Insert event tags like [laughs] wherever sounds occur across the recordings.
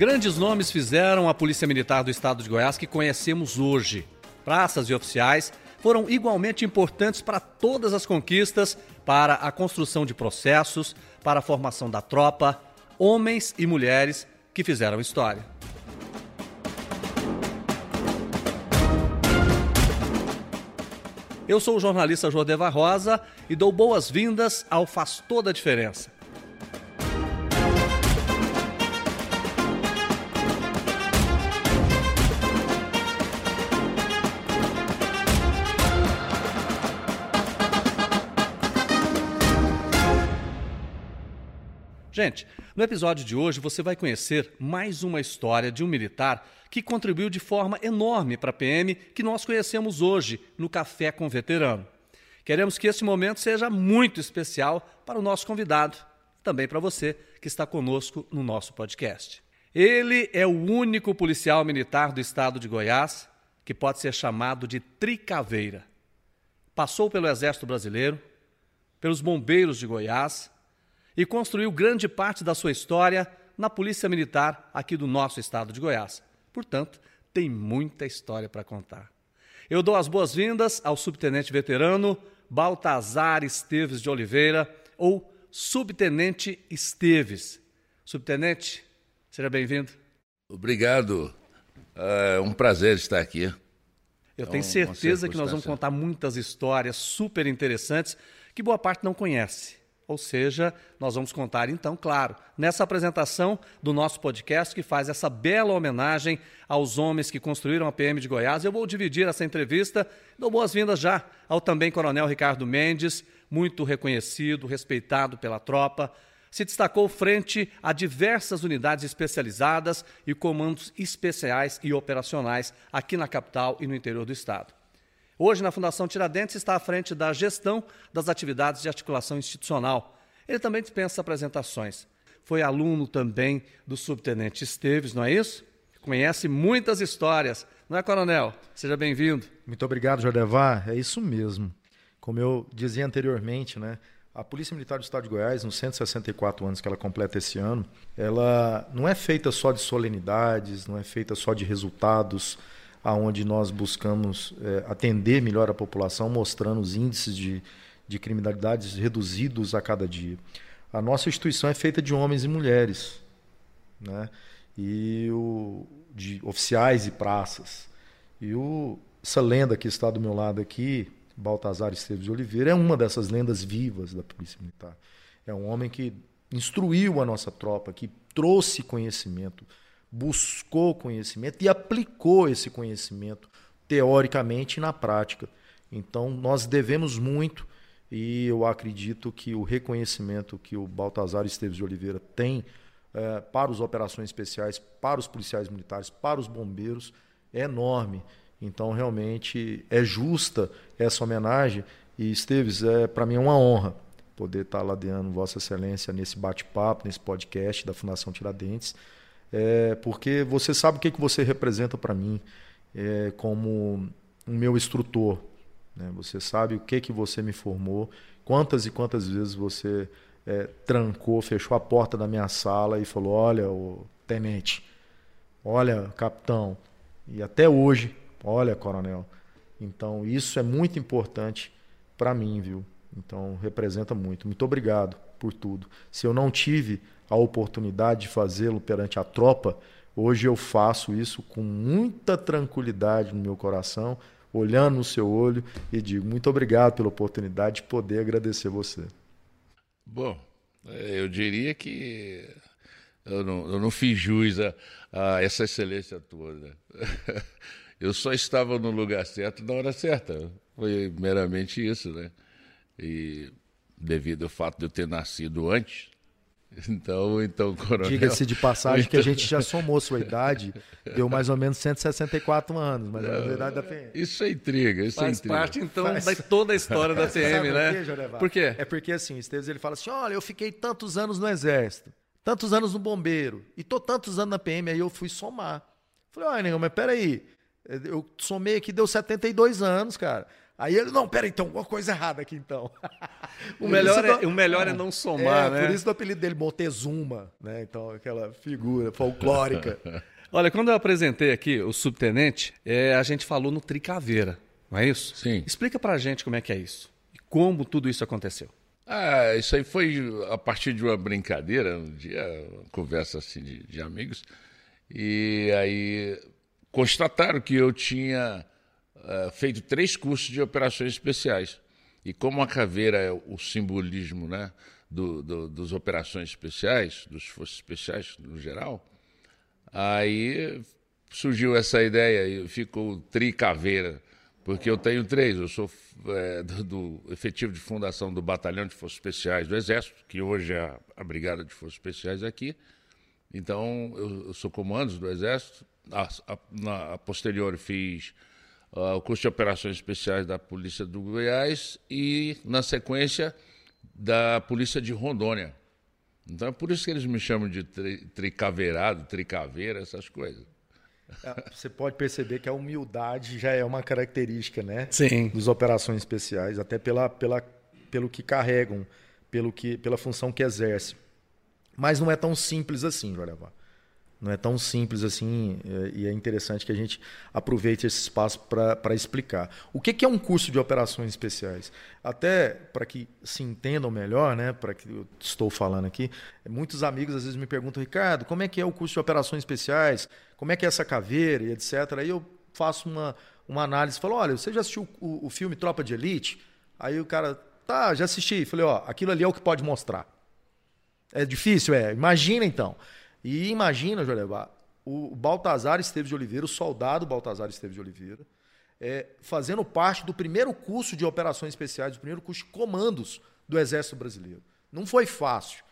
Grandes nomes fizeram a Polícia Militar do Estado de Goiás que conhecemos hoje. Praças e oficiais foram igualmente importantes para todas as conquistas, para a construção de processos, para a formação da tropa, homens e mulheres que fizeram história. Eu sou o jornalista Jordeva Rosa e dou boas-vindas ao Faz Toda a Diferença. Gente, no episódio de hoje você vai conhecer mais uma história de um militar que contribuiu de forma enorme para a PM que nós conhecemos hoje no Café com Veterano. Queremos que esse momento seja muito especial para o nosso convidado, também para você que está conosco no nosso podcast. Ele é o único policial militar do estado de Goiás que pode ser chamado de tricaveira. Passou pelo Exército Brasileiro, pelos Bombeiros de Goiás e construiu grande parte da sua história na Polícia Militar aqui do nosso estado de Goiás. Portanto, tem muita história para contar. Eu dou as boas-vindas ao subtenente veterano Baltazar Esteves de Oliveira, ou Subtenente Esteves. Subtenente, seja bem-vindo. Obrigado. É um prazer estar aqui. Eu tenho certeza que nós vamos contar muitas histórias super interessantes que boa parte não conhece. Ou seja, nós vamos contar então, claro, nessa apresentação do nosso podcast que faz essa bela homenagem aos homens que construíram a PM de Goiás. Eu vou dividir essa entrevista. Dou boas-vindas já ao também Coronel Ricardo Mendes, muito reconhecido, respeitado pela tropa. Se destacou frente a diversas unidades especializadas e comandos especiais e operacionais aqui na capital e no interior do estado. Hoje, na Fundação Tiradentes, está à frente da gestão das atividades de articulação institucional. Ele também dispensa apresentações. Foi aluno também do subtenente Esteves, não é isso? Conhece muitas histórias, não é, coronel? Seja bem-vindo. Muito obrigado, Jordevar. É isso mesmo. Como eu dizia anteriormente, né? A Polícia Militar do Estado de Goiás, nos 164 anos que ela completa esse ano, ela não é feita só de solenidades, não é feita só de resultados, aonde nós buscamos é, atender melhor a população, mostrando os índices de, de criminalidades reduzidos a cada dia. A nossa instituição é feita de homens e mulheres, né? e o, de oficiais e praças. E o, essa lenda que está do meu lado aqui, Baltazar Esteves de Oliveira, é uma dessas lendas vivas da Polícia Militar. É um homem que instruiu a nossa tropa, que trouxe conhecimento, buscou conhecimento e aplicou esse conhecimento teoricamente na prática. Então, nós devemos muito e eu acredito que o reconhecimento que o Baltazar Esteves de Oliveira tem é, para as operações especiais, para os policiais militares, para os bombeiros, é enorme. Então, realmente, é justa essa homenagem. E, Esteves, é, para mim é uma honra poder estar ladeando Vossa Excelência nesse bate-papo, nesse podcast da Fundação Tiradentes é, porque você sabe o que, que você representa para mim é, como um meu instrutor. Né? Você sabe o que, que você me formou, quantas e quantas vezes você é, trancou, fechou a porta da minha sala e falou: Olha, o tenente, olha, capitão, e até hoje, olha, coronel. Então, isso é muito importante para mim, viu? Então, representa muito. Muito obrigado por tudo. Se eu não tive a oportunidade de fazê-lo perante a tropa, hoje eu faço isso com muita tranquilidade no meu coração, olhando no seu olho e digo muito obrigado pela oportunidade de poder agradecer você. Bom, eu diria que eu não, eu não fiz jus a, a essa excelência toda. [laughs] Eu só estava no lugar certo na hora certa. Foi meramente isso, né? E devido ao fato de eu ter nascido antes, [laughs] então, então, coronel. Diga-se de passagem então... que a gente já somou sua idade, deu mais ou menos 164 anos, mas é a idade da PM. Isso é intriga, isso é Faz é intriga. parte, então, Faz... da toda a história da [laughs] PM, né? Por quê, Por quê? É porque, assim, o Esteves, ele fala assim, olha, eu fiquei tantos anos no Exército, tantos anos no Bombeiro, e tô tantos anos na PM, aí eu fui somar. Falei, olha, negão, mas peraí, eu somei aqui, deu 72 anos, cara. Aí ele, não, pera, então, alguma coisa errada aqui então. [laughs] o, melhor é, o melhor é não somar, é, né? Por isso o apelido dele, Montezuma, né? Então, aquela figura folclórica. [laughs] Olha, quando eu apresentei aqui o subtenente, é, a gente falou no Tricaveira, não é isso? Sim. Explica pra gente como é que é isso. E como tudo isso aconteceu. Ah, isso aí foi a partir de uma brincadeira, um dia, uma conversa assim de, de amigos. E aí constataram que eu tinha uh, feito três cursos de operações especiais. E como a caveira é o simbolismo né, do, do, dos operações especiais, dos forças especiais no geral, aí surgiu essa ideia e ficou tricaveira, porque eu tenho três. Eu sou é, do, efetivo de fundação do Batalhão de Forças Especiais do Exército, que hoje é a, Brigada de Forças Especiais aqui. Então, eu, eu sou comando do Exército. A, a, na, a posterior, fiz uh, o curso de Operações Especiais da Polícia do Goiás e, na sequência, da Polícia de Rondônia. Então, é por isso que eles me chamam de tri, tricaveirado, tricaveira, essas coisas. É, você pode perceber que a humildade já é uma característica, né? Sim. Dos operações especiais, até pela, pela, pelo que carregam, pelo que, pela função que exercem. Mas não é tão simples assim, Jorevá. Não é tão simples assim é, e é interessante que a gente aproveite esse espaço para explicar. O que, que, é um curso de operações especiais? Até para que se entendam melhor, né, para que eu estou falando aqui, muitos amigos às vezes me perguntam, Ricardo, como é que é o curso de operações especiais? Como é que é essa caveira e etc. Aí eu faço uma, uma análise, falo, olha, você já assistiu o, o filme Tropa de Elite? Aí o cara, tá, já assisti. Falei, ó, aquilo ali é o que pode mostrar. É difícil? É. Imagina então. E imagina, Jolebá, o Baltazar Esteves de Oliveira, o soldado Baltazar Esteves de Oliveira, é, fazendo parte do primeiro curso de operações especiais, do primeiro curso de comandos do Exército Brasileiro. Não foi fácil,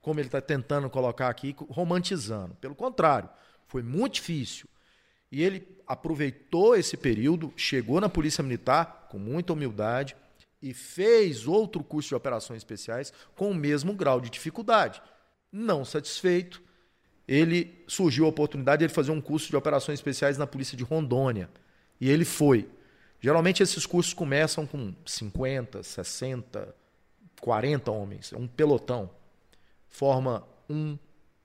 como ele está tentando colocar aqui, romantizando. Pelo contrário, foi muito difícil. E ele aproveitou esse período, chegou na Polícia Militar com muita humildade e fez outro curso de operações especiais com o mesmo grau de dificuldade. Não satisfeito, ele surgiu a oportunidade de ele fazer um curso de operações especiais na polícia de Rondônia. E ele foi. Geralmente esses cursos começam com 50, 60, 40 homens, é um pelotão. Forma um,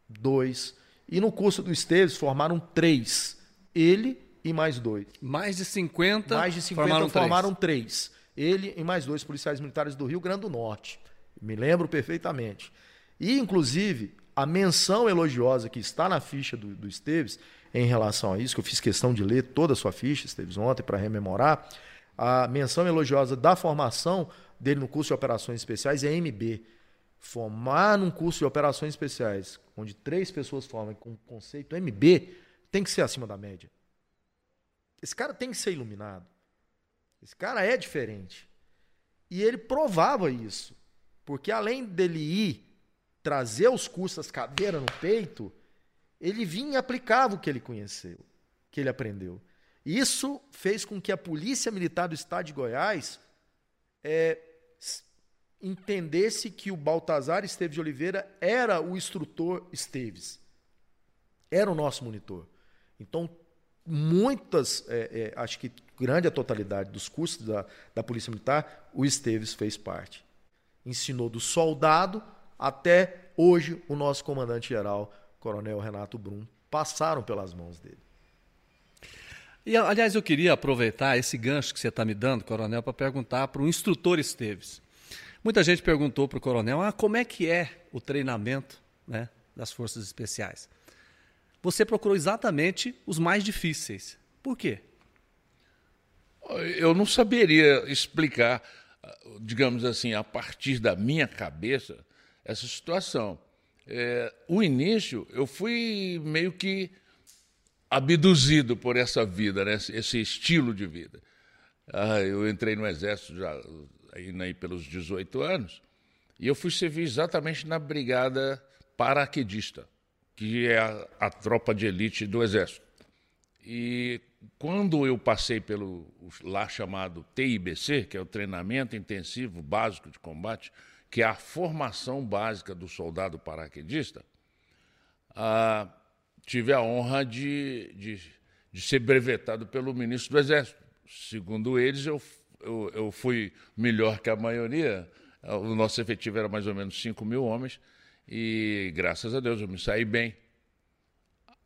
dois. E no curso do Esteves formaram três. Ele e mais dois. Mais de 50, mais de 50 formaram, formaram três. três. Ele e mais dois policiais militares do Rio Grande do Norte. Me lembro perfeitamente. E, inclusive, a menção elogiosa que está na ficha do, do Esteves em relação a isso, que eu fiz questão de ler toda a sua ficha, Esteves, ontem, para rememorar, a menção elogiosa da formação dele no curso de operações especiais é MB. Formar num curso de operações especiais, onde três pessoas formam com o conceito MB, tem que ser acima da média. Esse cara tem que ser iluminado. Esse cara é diferente. E ele provava isso. Porque além dele ir trazer os cursos, as cadeiras no peito, ele vinha e aplicava o que ele conheceu, que ele aprendeu. Isso fez com que a Polícia Militar do Estado de Goiás é, entendesse que o Baltazar Esteves de Oliveira era o instrutor Esteves. Era o nosso monitor. Então, muitas, é, é, acho que grande a totalidade dos cursos da, da Polícia Militar, o Esteves fez parte. Ensinou do soldado até hoje o nosso comandante-geral, Coronel Renato Brum, passaram pelas mãos dele. E, aliás, eu queria aproveitar esse gancho que você está me dando, Coronel, para perguntar para o instrutor Esteves. Muita gente perguntou para o Coronel ah, como é que é o treinamento né, das Forças Especiais. Você procurou exatamente os mais difíceis. Por quê? Eu não saberia explicar, digamos assim, a partir da minha cabeça, essa situação. É, o início, eu fui meio que abduzido por essa vida, né? esse estilo de vida. Ah, eu entrei no Exército já aí, aí pelos 18 anos e eu fui servir exatamente na Brigada Paraquedista, que é a, a tropa de elite do Exército. E quando eu passei pelo lá chamado TIBC, que é o Treinamento Intensivo Básico de Combate, que é a formação básica do soldado paraquedista, ah, tive a honra de, de, de, ser brevetado pelo ministro do Exército. Segundo eles, eu eu, eu fui melhor que a maioria. O nosso efetivo era mais ou menos 5 mil homens. E graças a Deus eu me saí bem.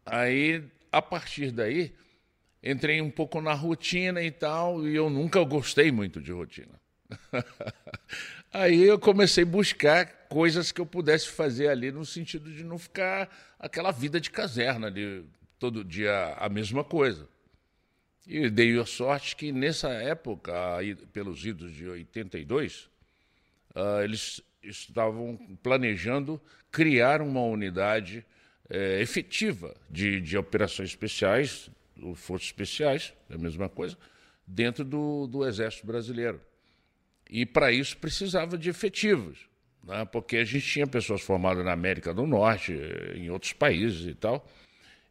Aí, a partir daí, entrei um pouco na rotina e tal, e eu nunca gostei muito de rotina. [laughs] Aí eu comecei a buscar coisas que eu pudesse fazer ali no sentido de não ficar aquela vida de caserna, de todo dia a mesma coisa. E dei a sorte que nessa época, pelos idos de 82, uh, eles estavam planejando criar uma unidade é, efetiva de, de operações especiais, forças especiais, é a mesma coisa, dentro do, do Exército Brasileiro. E para isso precisava de efetivos, né? porque a gente tinha pessoas formadas na América do Norte, em outros países e tal,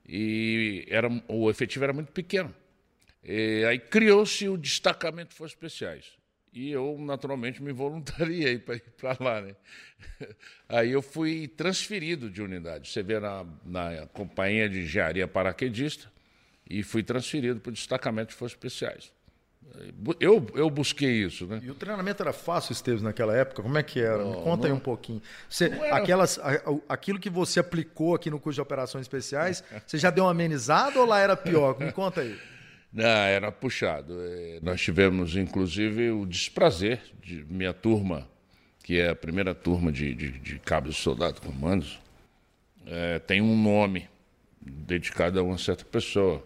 e era, o efetivo era muito pequeno. E aí criou-se o destacamento de forças especiais. E eu, naturalmente, me voluntariei para ir para lá. Né? [laughs] Aí eu fui transferido de unidade. Você vê na, na Companhia de Engenharia Paraquedista e fui transferido para o destacamento de forças especiais. Eu, eu busquei isso, né? E o treinamento era fácil, Esteves, naquela época? Como é que era? Não, Me conta não, aí um pouquinho. Você, aquelas, aquilo que você aplicou aqui no curso de operações especiais, [laughs] você já deu uma amenizada ou lá era pior? Me conta aí. Não, era puxado. É, nós tivemos, inclusive, o desprazer de minha turma, que é a primeira turma de, de, de cabos de soldado comandos, é, tem um nome dedicado a uma certa pessoa.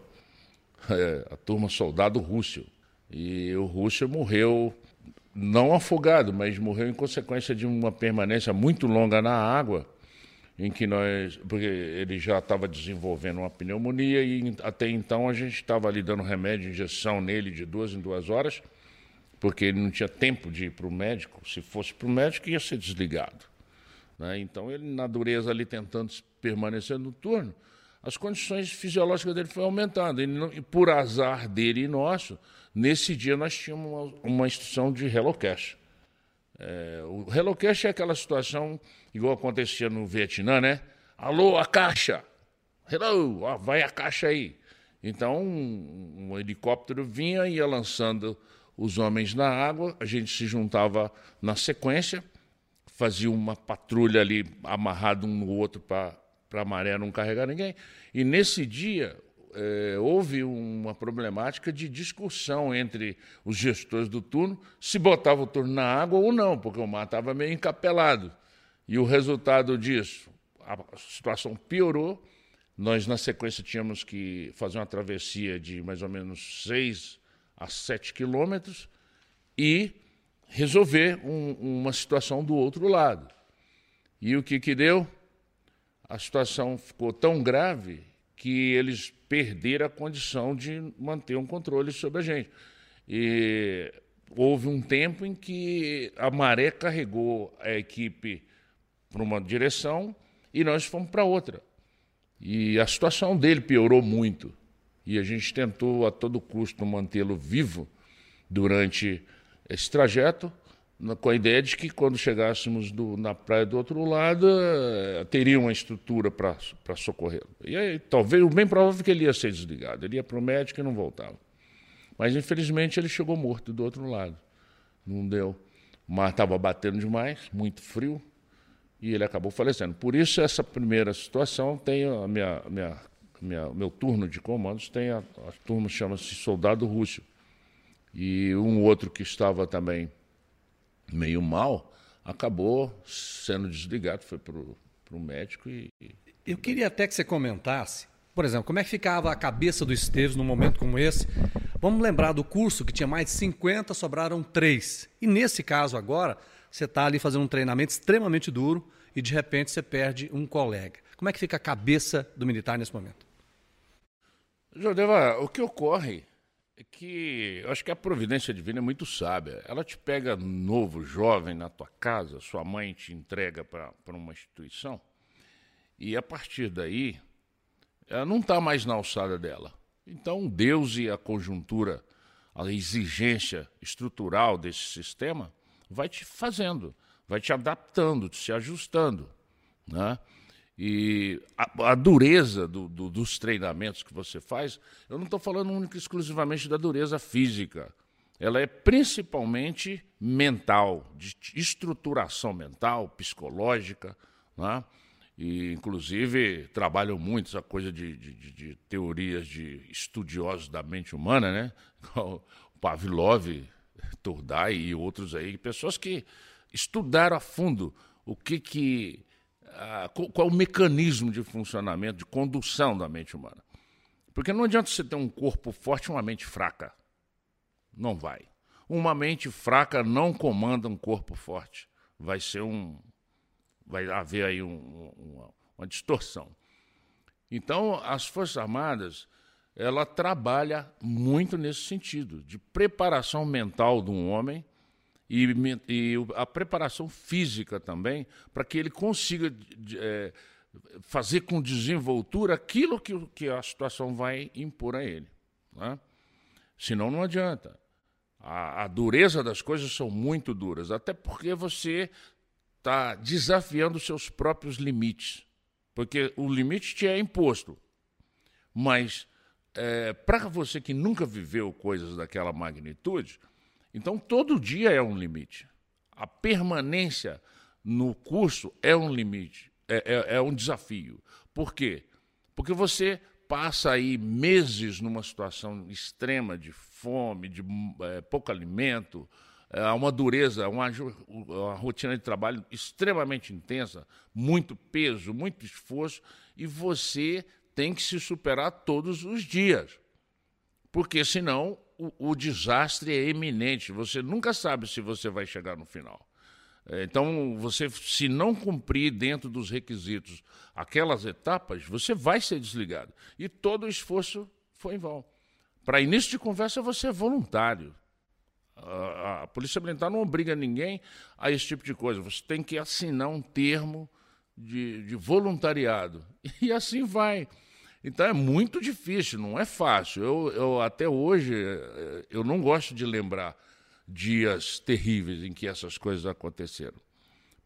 É, a turma Soldado Rússio. E o Rússio morreu, não afogado, mas morreu em consequência de uma permanência muito longa na água em que nós, porque ele já estava desenvolvendo uma pneumonia e até então a gente estava ali dando remédio, injeção nele de duas em duas horas, porque ele não tinha tempo de ir para o médico. Se fosse para o médico, ia ser desligado. Né? Então ele, na dureza ali, tentando permanecer no turno, as condições fisiológicas dele foram aumentando. E por azar dele e nosso, nesse dia nós tínhamos uma, uma instrução de relocash. É, o relocation é aquela situação igual acontecia no Vietnã, né? Alô, a caixa! Hello, ó, vai a caixa aí. Então, um, um helicóptero vinha e ia lançando os homens na água, a gente se juntava na sequência, fazia uma patrulha ali amarrado um no outro para a maré não carregar ninguém. E nesse dia, é, houve uma problemática de discussão entre os gestores do turno se botava o turno na água ou não, porque o mar estava meio encapelado. E o resultado disso, a situação piorou. Nós, na sequência, tínhamos que fazer uma travessia de mais ou menos 6 a 7 quilômetros e resolver um, uma situação do outro lado. E o que, que deu? A situação ficou tão grave que eles perderam a condição de manter um controle sobre a gente. E houve um tempo em que a maré carregou a equipe para uma direção e nós fomos para outra. E a situação dele piorou muito. E a gente tentou a todo custo mantê-lo vivo durante esse trajeto, com a ideia de que quando chegássemos do, na praia do outro lado, eh, teria uma estrutura para socorrê-lo. E aí, talvez, o bem provável é que ele ia ser desligado, ele ia para o médico e não voltava. Mas, infelizmente, ele chegou morto do outro lado. Não deu. O mar estava batendo demais, muito frio, e ele acabou falecendo. Por isso, essa primeira situação tem a minha, minha, minha meu turno de comandos, tem a, a turma chama-se Soldado Rússio. E um outro que estava também meio mal, acabou sendo desligado, foi para o médico e. Eu queria até que você comentasse, por exemplo, como é que ficava a cabeça do Esteves num momento como esse. Vamos lembrar do curso que tinha mais de 50, sobraram três. E nesse caso agora, você está ali fazendo um treinamento extremamente duro e de repente você perde um colega. Como é que fica a cabeça do militar nesse momento? Jordeva, o que ocorre é que eu acho que a providência divina é muito sábia. Ela te pega novo, jovem na tua casa, sua mãe te entrega para uma instituição, e a partir daí, ela não está mais na alçada dela. Então, Deus e a conjuntura, a exigência estrutural desse sistema, vai te fazendo, vai te adaptando, se ajustando. Né? E a, a dureza do, do, dos treinamentos que você faz, eu não estou falando única e exclusivamente da dureza física, ela é principalmente mental, de estruturação mental, psicológica, né? e inclusive trabalham muito essa coisa de, de, de, teorias de estudiosos da mente humana, né? [laughs] O Pavlov, Turdai e outros aí, pessoas que estudaram a fundo o que que qual é o mecanismo de funcionamento, de condução da mente humana. Porque não adianta você ter um corpo forte e uma mente fraca. Não vai. Uma mente fraca não comanda um corpo forte. Vai ser um. Vai haver aí um, uma, uma distorção. Então, as Forças Armadas, ela trabalha muito nesse sentido, de preparação mental de um homem e, e a preparação física também, para que ele consiga é, fazer com desenvoltura aquilo que, que a situação vai impor a ele. Né? Senão não adianta. A, a dureza das coisas são muito duras, até porque você está desafiando seus próprios limites. Porque o limite te é imposto. Mas é, para você que nunca viveu coisas daquela magnitude, então todo dia é um limite. A permanência no curso é um limite é, é, é um desafio. Por quê? Porque você passa aí meses numa situação extrema de fome, de é, pouco alimento, é, uma dureza, uma, uma, rotina de trabalho extremamente intensa, muito peso, muito esforço, e você tem que se superar todos os dias. Porque senão o, o desastre é eminente. Você nunca sabe se você vai chegar no final. É, então, você, se não cumprir dentro dos requisitos aquelas etapas, você vai ser desligado. E todo o esforço foi em vão. Para início de conversa, você é voluntário. A, a Polícia Militar não obriga ninguém a esse tipo de coisa. Você tem que assinar um termo de, de voluntariado. [laughs] E assim vai. Então é muito difícil, não é fácil. Eu, eu até hoje eu não gosto de lembrar dias terríveis em que essas coisas aconteceram.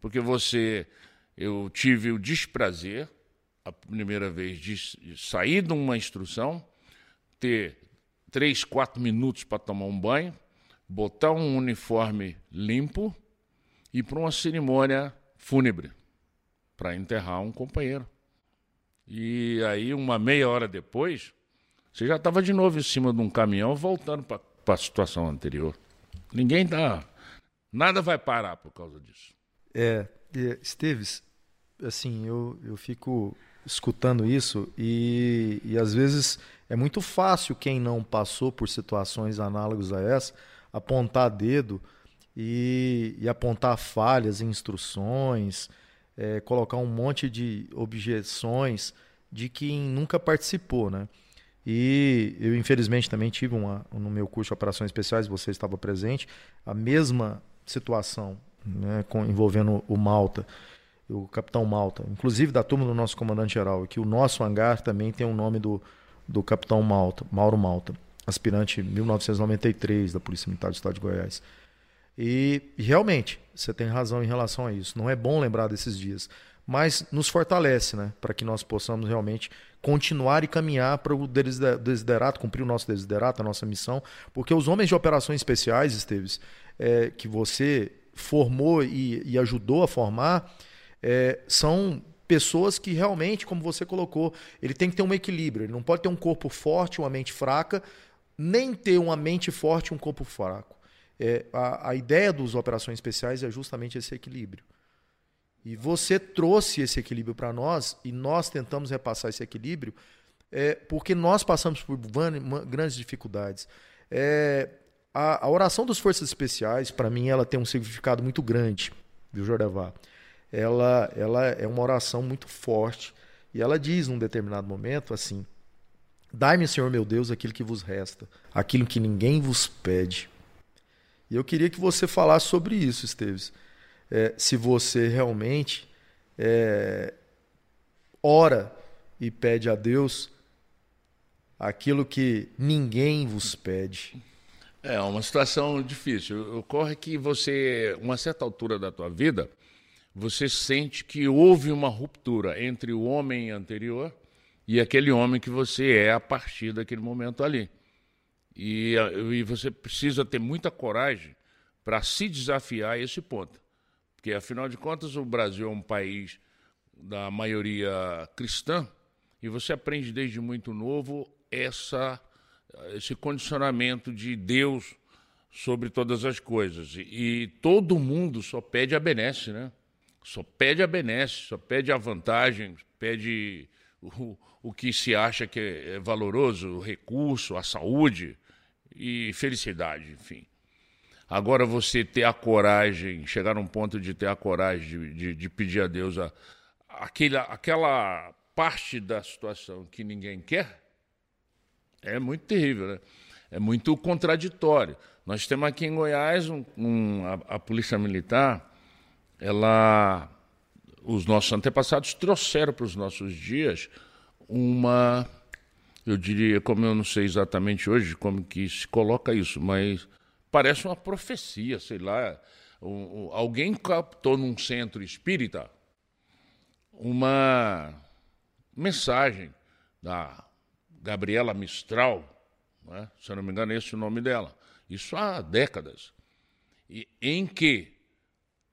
Porque você, eu tive o desprazer, a primeira vez, de sair de uma instrução, ter três, quatro minutos para tomar um banho, botar um uniforme limpo e para uma cerimônia fúnebre para enterrar um companheiro. E aí, uma meia hora depois, você já estava de novo em cima de um caminhão voltando para a situação anterior. Ninguém dá. Nada vai parar por causa disso. É, Esteves, assim, eu, eu fico escutando isso e, e às vezes é muito fácil quem não passou por situações análogas a essa apontar dedo e, e apontar falhas em instruções, é, colocar um monte de objeções de quem nunca participou, né? E eu, infelizmente, também tive uma, no meu curso de Operações Especiais, você estava presente, a mesma situação né, com, envolvendo o Malta, o capitão Malta, inclusive da turma do nosso comandante-geral, que o nosso hangar também tem o nome do, do capitão Malta, Mauro Malta, aspirante 1993 da Polícia Militar do Estado de Goiás. E, realmente, você tem razão em relação a isso. Não é bom lembrar desses dias mas nos fortalece, né? Para que nós possamos realmente continuar e caminhar para o desiderato, cumprir o nosso desiderato, a nossa missão, porque os homens de operações especiais, Esteves, é, que você formou e, e ajudou a formar, é, são pessoas que realmente, como você colocou, ele tem que ter um equilíbrio. Ele não pode ter um corpo forte, uma mente fraca, nem ter uma mente forte e um corpo fraco. É, a, a ideia dos operações especiais é justamente esse equilíbrio. E você trouxe esse equilíbrio para nós e nós tentamos repassar esse equilíbrio é, porque nós passamos por grandes dificuldades. É, a, a, oração das forças especiais, para mim, ela tem um significado muito grande, viu, Jordavá? Ela, ela é uma oração muito forte e ela diz num determinado momento assim: Dai-me, Senhor meu Deus, aquilo que vos resta, aquilo que ninguém vos pede. E eu queria que você falasse sobre isso, Esteves é, se você realmente é, ora e pede a Deus aquilo que ninguém vos pede. É uma situação difícil. Ocorre que você, uma certa altura da tua vida, você sente que houve uma ruptura entre o homem anterior e aquele homem que você é a partir daquele momento ali. E, e você precisa ter muita coragem para se desafiar a esse ponto. Porque, afinal de contas, o Brasil é um país da maioria cristã e você aprende desde muito novo essa, esse condicionamento de Deus sobre todas as coisas. E, e todo mundo só pede a benesse, né? Só pede a benesse, só pede a vantagem, pede o, o que se acha que é valoroso, o recurso, a saúde e felicidade, enfim. Agora você ter a coragem, chegar num ponto de ter a coragem de, de, de pedir a Deus a, aquela, aquela parte da situação que ninguém quer, é muito terrível, né? É muito contraditório. Nós temos aqui em Goiás um, um, a, a Polícia Militar, ela, os nossos antepassados trouxeram para os nossos dias uma, eu diria, como eu não sei exatamente hoje como que se coloca isso, mas parece uma profecia, sei lá. Um, um, alguém captou num centro espírita uma mensagem da Gabriela Mistral, né? se eu não me engano, é esse o nome dela. Isso há décadas. E, em que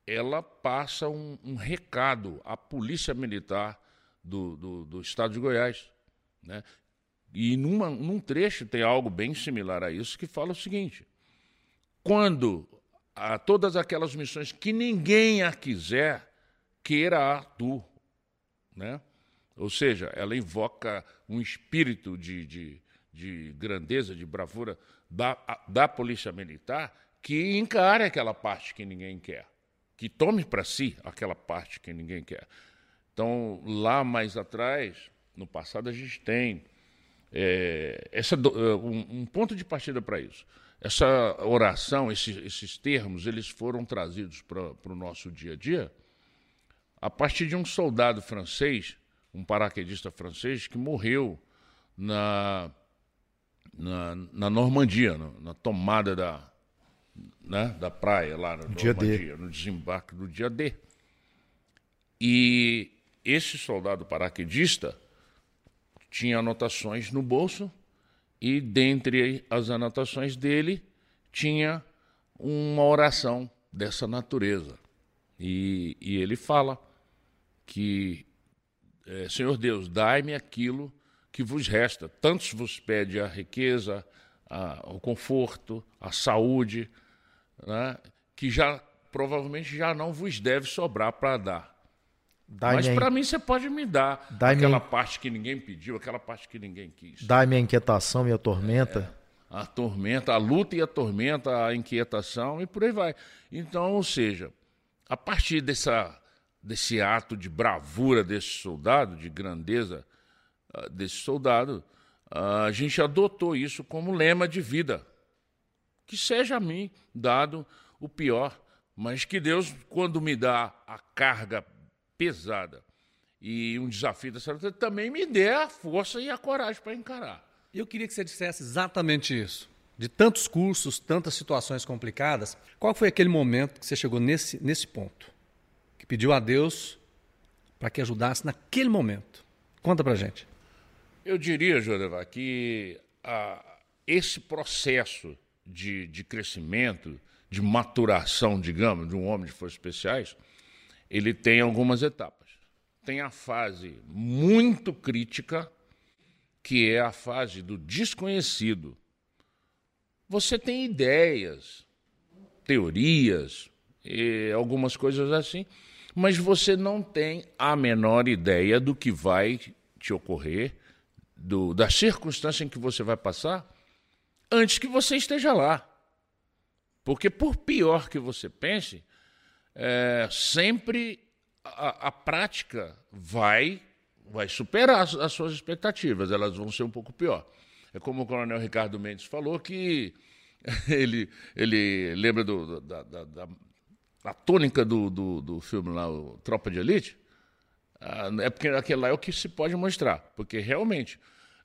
ela passa um, um recado à Polícia Militar do, do, do Estado de Goiás. Né? E numa, num trecho tem algo bem similar a isso que fala o seguinte: quando a todas aquelas missões que ninguém a quiser, queira a tu. Né? Ou seja, ela invoca um espírito de, de, de grandeza, de bravura da, da polícia militar que encare aquela parte que ninguém quer, que tome para si aquela parte que ninguém quer. Então, lá mais atrás, no passado, a gente tem é, essa, um, um ponto de partida para isso. Essa oração, esses, esses termos, eles foram trazidos para o nosso dia a dia a partir de um soldado francês, um paraquedista francês, que morreu na, na, na Normandia, na, na, tomada da, né, da praia lá na dia Normandia, D. no desembarque do dia D. E esse soldado paraquedista tinha anotações no bolso e dentre as anotações dele tinha uma oração dessa natureza. E, e ele fala que, é, Senhor Deus, dai-me aquilo que vos resta. Tantos vos pede a riqueza, a, o conforto, a saúde, né, que já provavelmente já não vos deve sobrar para dar. Mas para mim você pode me dar aquela parte que ninguém pediu, aquela parte que ninguém quis. Dá-me a inquietação e a tormenta. É, a tormenta, a luta e a tormenta, a inquietação e por aí vai. Então, ou seja, a partir dessa, desse ato de bravura desse soldado, de grandeza uh, desse soldado, uh, a gente adotou isso como lema de vida. Que seja a mim dado o pior, mas que Deus, quando me dá a carga pesada e um desafio dessa natureza, também me dê a força e a coragem para encarar. Eu queria que você dissesse exatamente isso. De tantos cursos, tantas situações complicadas, qual foi aquele momento que você chegou nesse, nesse ponto? Que pediu a Deus para que ajudasse naquele momento? Conta para gente. Eu diria, Jodevar, que ah, esse processo de, de crescimento, de maturação, digamos, de um homem de forças especiais, ele tem algumas etapas. Tem a fase muito crítica, que é a fase do desconhecido. Você tem ideias, teorias, algumas coisas assim, mas você não tem a menor ideia do que vai te ocorrer, do, da circunstância em que você vai passar, antes que você esteja lá. Porque, por pior que você pense, é, sempre a, a, prática vai, vai superar as, as, suas expectativas, elas vão ser um pouco pior. É como o coronel Ricardo Mendes falou, que [laughs] ele, ele lembra do, da, da, da, da tônica do, do, do, filme lá, o Tropa de Elite, ah, é porque aquele lá é o que se pode mostrar, porque realmente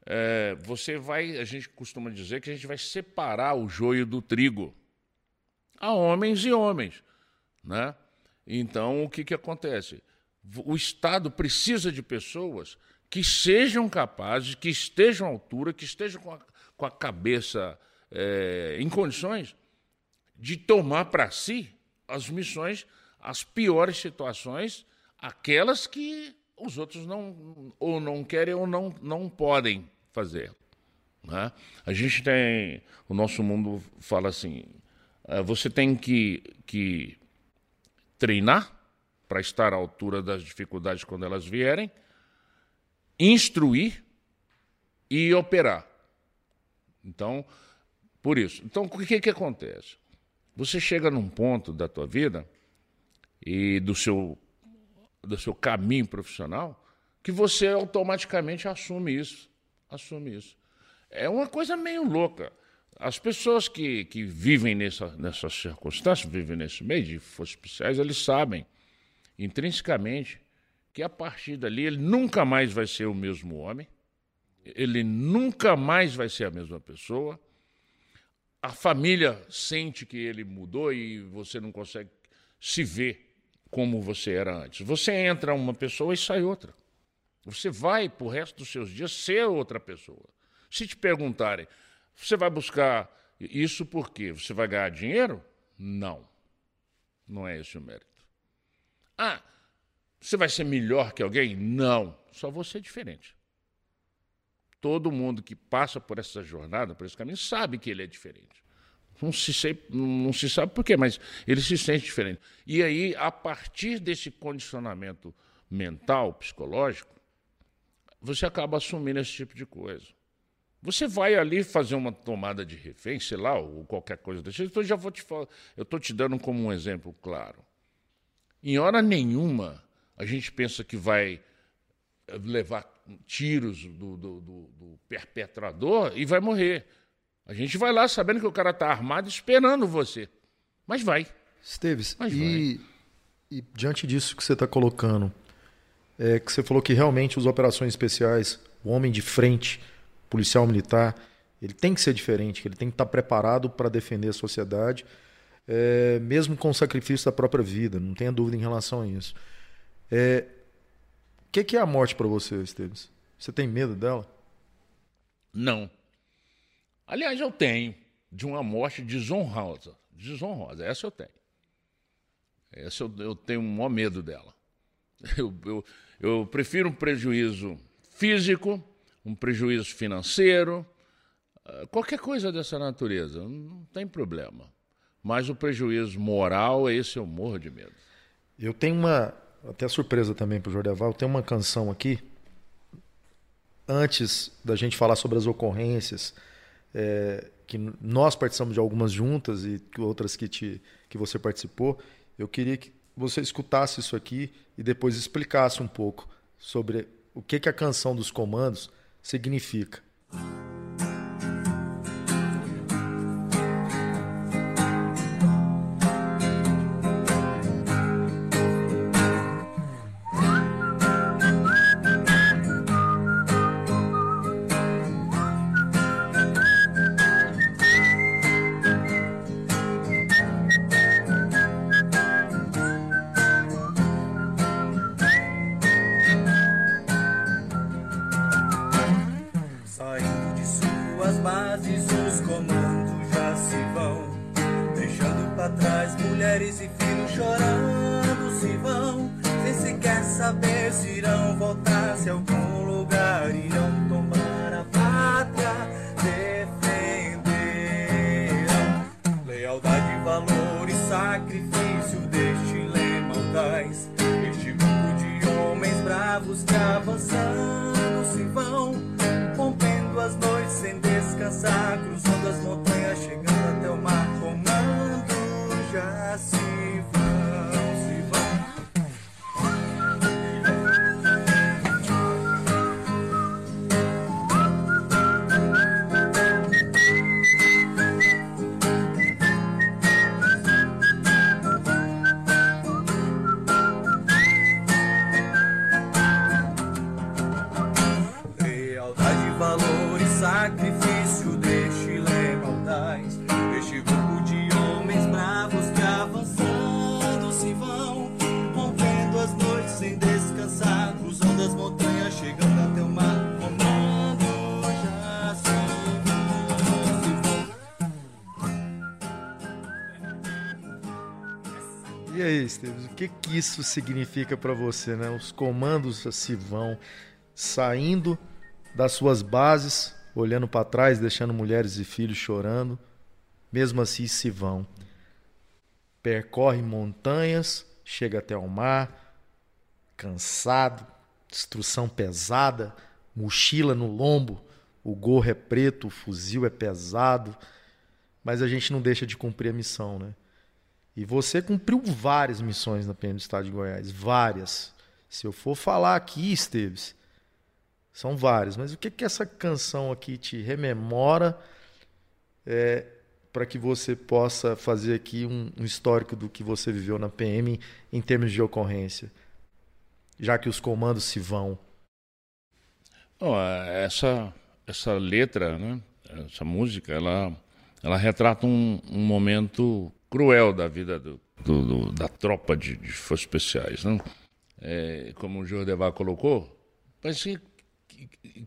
é, você vai, a gente costuma dizer que a gente vai separar o joio do trigo. Há homens e homens, né? Então, o que, que acontece? O Estado precisa de pessoas que sejam capazes, que estejam à altura, que estejam com a, com a cabeça é, em condições de tomar para si as missões, as piores situações, aquelas que os outros não ou não querem ou não, não podem fazer. Né? A gente tem. O nosso mundo fala assim: uh, você tem que, que treinar para estar à altura das dificuldades quando elas vierem, instruir e operar. Então, por isso. Então, o que, que acontece? Você chega num ponto da tua vida e do seu, do seu caminho profissional que você automaticamente assume isso. Assume isso. É uma coisa meio louca. As pessoas que, que vivem nessa, nessas circunstâncias, vivem nesse meio de forças especiais, eles sabem intrinsecamente que a partir dali ele nunca mais vai ser o mesmo homem, ele nunca mais vai ser a mesma pessoa. A família sente que ele mudou e você não consegue se ver como você era antes. Você entra uma pessoa e sai outra. Você vai, para o resto dos seus dias, ser outra pessoa. Se te perguntarem, você vai buscar isso por quê? Você vai ganhar dinheiro? Não. Não é esse o mérito. Ah, você vai ser melhor que alguém? Não. Só você é diferente. Todo mundo que passa por essa jornada, por esse caminho, sabe que ele é diferente. Não se, sei, não se sabe por quê, mas ele se sente diferente. E aí, a partir desse condicionamento mental, psicológico, você acaba assumindo esse tipo de coisa. Você vai ali fazer uma tomada de refém, sei lá, ou qualquer coisa desse jeito. Eu já vou te falar, eu estou te dando como um exemplo claro. Em hora nenhuma a gente pensa que vai levar tiros do, do, do, do perpetrador e vai morrer. A gente vai lá sabendo que o cara está armado esperando você. Mas vai. Esteves, Mas e, vai. e diante disso que você está colocando, é que você falou que realmente as operações especiais, o homem de frente, policial militar, ele tem que ser diferente, ele tem que estar preparado para defender a sociedade, é, mesmo com o sacrifício da própria vida, não tenha dúvida em relação a isso. É, o que, que, é a morte para você, Esteves? Você tem medo dela? Não. Aliás, eu tenho de uma morte desonrosa. Desonrosa, essa eu tenho. Essa eu, eu tenho o maior medo dela. [laughs] Eu, eu, eu prefiro um prejuízo físico um prejuízo financeiro, ah, qualquer coisa dessa natureza, não tem problema. Mas o prejuízo moral, esse eu morro de medo. Eu tenho uma, até surpresa também para o Jordeval, tenho uma canção aqui, antes da gente falar sobre as ocorrências, é, que nós participamos de algumas juntas e outras que, te, que você participou, eu queria que você escutasse isso aqui e depois explicasse um pouco sobre o que, que a canção dos comandos significa. consagro. Esteves, o que, que isso significa para você, né? Os comandos se vão saindo das suas bases, olhando para trás, deixando mulheres e filhos chorando, mesmo assim se vão. Percorre montanhas, chega até o mar, cansado, instrução pesada, mochila no lombo, o gorro é preto, o fuzil é pesado, mas a gente não deixa de cumprir a missão, né? E você cumpriu várias missões na PM do Estado de Goiás, várias. Se eu for falar aqui, Esteves, são várias. Mas o que que essa canção aqui te rememora é, para que você possa fazer aqui um, um, histórico do que você viveu na PM em termos de ocorrência, já que os comandos se vão? Oh, essa essa letra, né? Essa música, ela ela retrata um, um momento cruel da vida do, do, do, da tropa de, de forças especiais. Não? É, como o Jordevar colocou, mas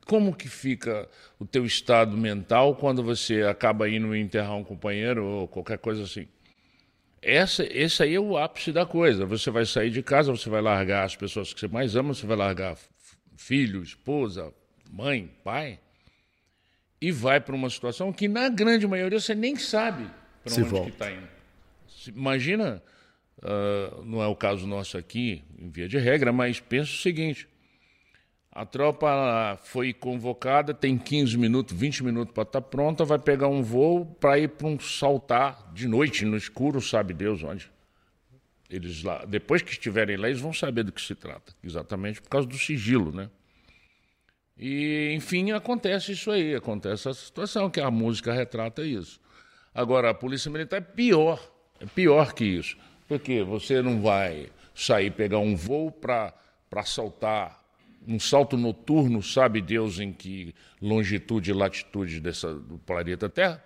como que fica o teu estado mental quando você acaba indo enterrar um companheiro ou qualquer coisa assim? Essa, esse aí é o ápice da coisa. Você vai sair de casa, você vai largar as pessoas que você mais ama, você vai largar filho, esposa, mãe, pai, e vai para uma situação que, na grande maioria, você nem sabe para onde está indo. Imagina, uh, não é o caso nosso aqui, em via de regra, mas pensa o seguinte: a tropa foi convocada, tem 15 minutos, 20 minutos para estar tá pronta, vai pegar um voo para ir para um saltar de noite, no escuro, sabe Deus onde. Eles lá, depois que estiverem lá, eles vão saber do que se trata, exatamente por causa do sigilo, né? E, enfim, acontece isso aí, acontece essa situação, que a música retrata isso. Agora, a Polícia Militar é pior é pior que isso, porque você não vai sair pegar um voo para saltar um salto noturno, sabe Deus em que longitude e latitude dessa, do planeta Terra,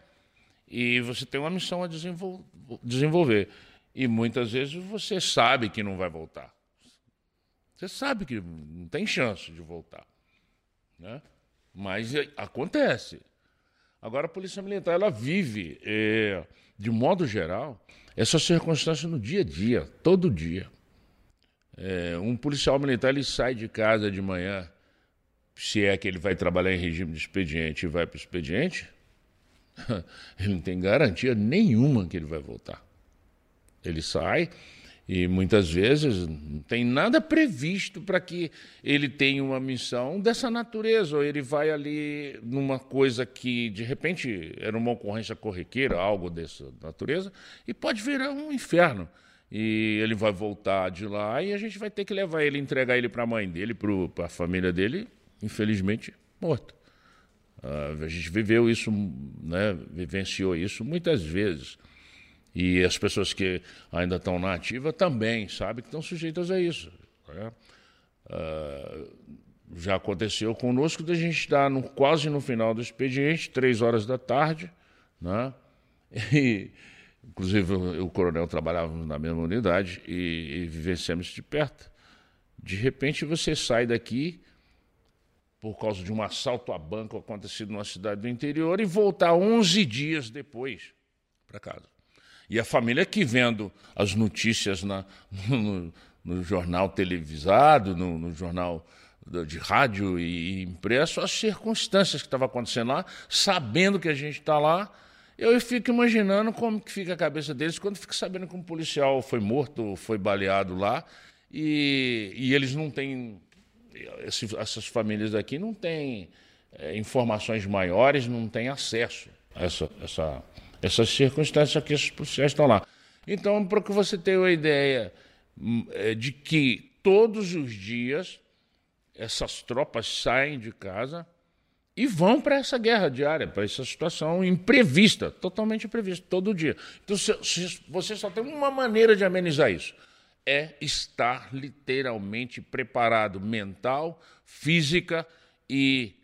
e você tem uma missão a desenvol desenvolver. E muitas vezes você sabe que não vai voltar. Você sabe que não tem chance de voltar. Né? Mas é, acontece. Agora a Polícia Militar ela vive, é, de modo geral, essa circunstância no dia a dia, todo dia. É, um policial militar ele sai de casa de manhã, se é que ele vai trabalhar em regime de expediente e vai para o expediente, [laughs] ele não tem garantia nenhuma que ele vai voltar. Ele sai, e muitas vezes não tem nada previsto para que ele tenha uma missão dessa natureza, ou ele vai ali numa coisa que de repente era uma ocorrência corriqueira, algo dessa natureza, e pode virar um inferno. E ele vai voltar de lá e a gente vai ter que levar ele, entregar ele para a mãe dele, para a família dele, infelizmente morto. Uh, a gente viveu isso, né, vivenciou isso muitas vezes. E as pessoas que ainda estão na ativa também sabem que estão sujeitas a isso. Né? Uh, já aconteceu conosco da gente estar no, quase no final do expediente, três horas da tarde, né? [laughs] E, inclusive o, o coronel trabalhava na mesma unidade e, e vivenciamos de perto. De repente você sai daqui por causa de um assalto a banco acontecido numa cidade do interior e voltar 11 dias depois para casa. E a família que vendo as notícias na, no, no jornal televisado, no, no, jornal de rádio e impresso, as circunstâncias que estavam acontecendo lá, sabendo que a gente está lá, eu fico imaginando como que fica a cabeça deles quando fica sabendo que um policial foi morto, foi baleado lá, e, e eles não têm, essas famílias aqui não têm é, informações maiores, não têm acesso a essa, essa essas circunstâncias que esses policiais estão lá. Então, para que você tenha uma ideia hum, é, de que todos os dias essas tropas saem de casa e vão para essa guerra diária, para essa situação imprevista, totalmente imprevista, todo dia. Então, você só tem uma maneira de amenizar isso: é estar literalmente preparado mental, física e,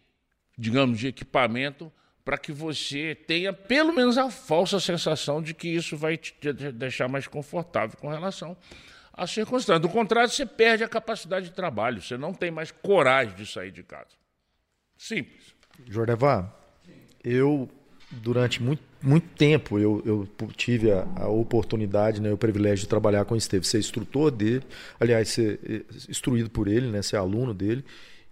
digamos, de equipamento para que você tenha pelo menos a falsa sensação de que isso vai te deixar mais confortável com relação às circunstâncias. Do contrário, você perde a capacidade de trabalho, você não tem mais coragem de sair de casa. Simples. Jordevá, eu durante muito, muito tempo eu, eu tive a, a oportunidade, né, o privilégio de trabalhar com o Esteves, ser instrutor dele, aliás, ser eh, instruído por ele, né, ser aluno dele,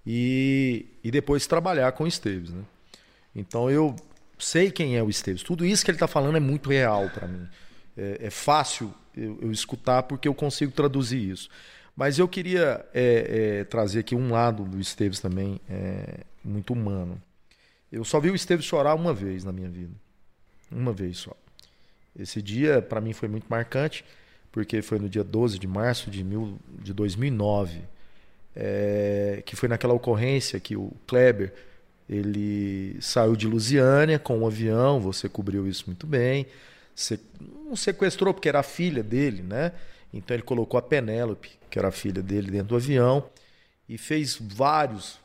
e, e depois trabalhar com o Esteves. Né? Então eu sei quem é o Esteves. Tudo isso que ele está falando é muito real para mim. É, é fácil eu, eu, escutar porque eu consigo traduzir isso. Mas eu queria é, é, trazer aqui um lado do Esteves também é, muito humano. Eu só vi o Esteves chorar uma vez na minha vida. Uma vez só. Esse dia, para mim, foi muito marcante, porque foi no dia 12 de março de, mil, de 2009, é, que foi naquela ocorrência que o Kleber ele saiu de Lusiânia com um avião, você cobriu isso muito bem. Você não sequestrou porque era a filha dele, né? Então ele colocou a Penélope, que era a filha dele, dentro do avião e fez vários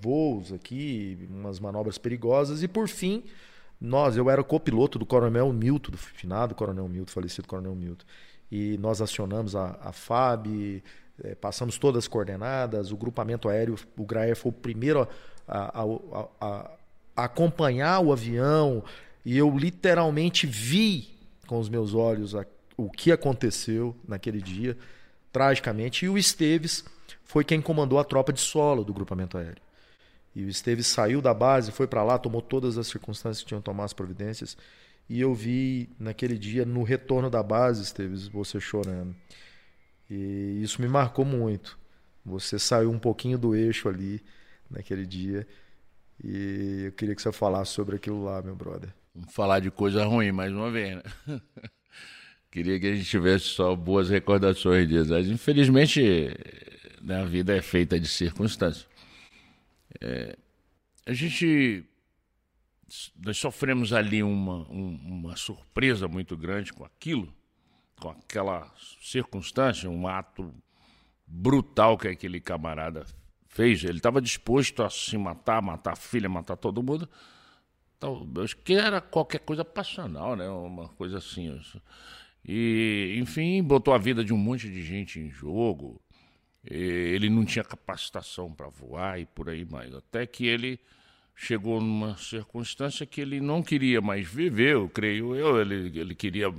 voos aqui, umas manobras perigosas, e por fim, nós, eu era copiloto do Coronel Milton, do finado Coronel Milton, falecido Coronel Milton, e nós acionamos a, a FAB, é, passamos todas as coordenadas, o grupamento aéreo, o Graer foi o primeiro a, a, a, a acompanhar o avião, e eu literalmente vi com os meus olhos o que aconteceu naquele dia, tragicamente, e o Esteves foi quem comandou a tropa de solo do grupamento aéreo. E o Esteves saiu da base, foi para lá, tomou todas as circunstâncias que tinham que tomar as providências. E eu vi naquele dia, no retorno da base, Esteves, você chorando. E isso me marcou muito. Você saiu um pouquinho do eixo ali naquele dia. E eu queria que você falasse sobre aquilo lá, meu brother. Vamos falar de coisa ruim mais uma vez, né? [laughs] queria que a gente tivesse só boas recordações disso. Mas, infelizmente, né, a vida é feita de circunstâncias. É, a gente nós sofremos ali uma, um, uma surpresa muito grande com aquilo, com aquela circunstância, um ato brutal que aquele camarada fez. Ele estava disposto a se matar, matar a filha, matar todo mundo. Então, que era qualquer coisa passional, né? Uma coisa assim. E, enfim, botou a vida de um monte de gente em jogo ele não tinha capacitação para voar e por aí mais. Até que ele chegou numa circunstância que ele não queria mais viver, eu creio eu, ele, ele queria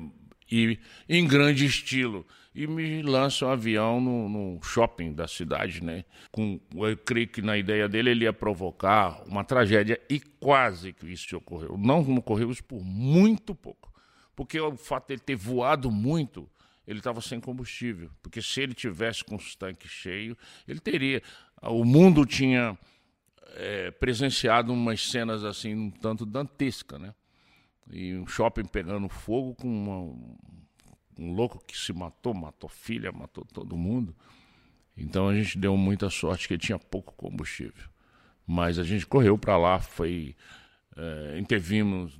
ir em grande estilo. E me lança um avião no, no, shopping da cidade, né? Com, eu creio que na ideia dele ele ia provocar uma tragédia e quase que isso ocorreu. Não ocorreu isso por muito pouco. Porque o fato de ele ter voado muito ele estava sem combustível, porque se ele tivesse com os tanques cheios, ele teria. O mundo tinha é, presenciado umas cenas assim, um tanto dantesca, né? E um shopping pegando fogo com uma, um louco que se matou, matou filha, matou todo mundo. Então a gente deu muita sorte que tinha pouco combustível. Mas a gente correu para lá, foi é, intervimos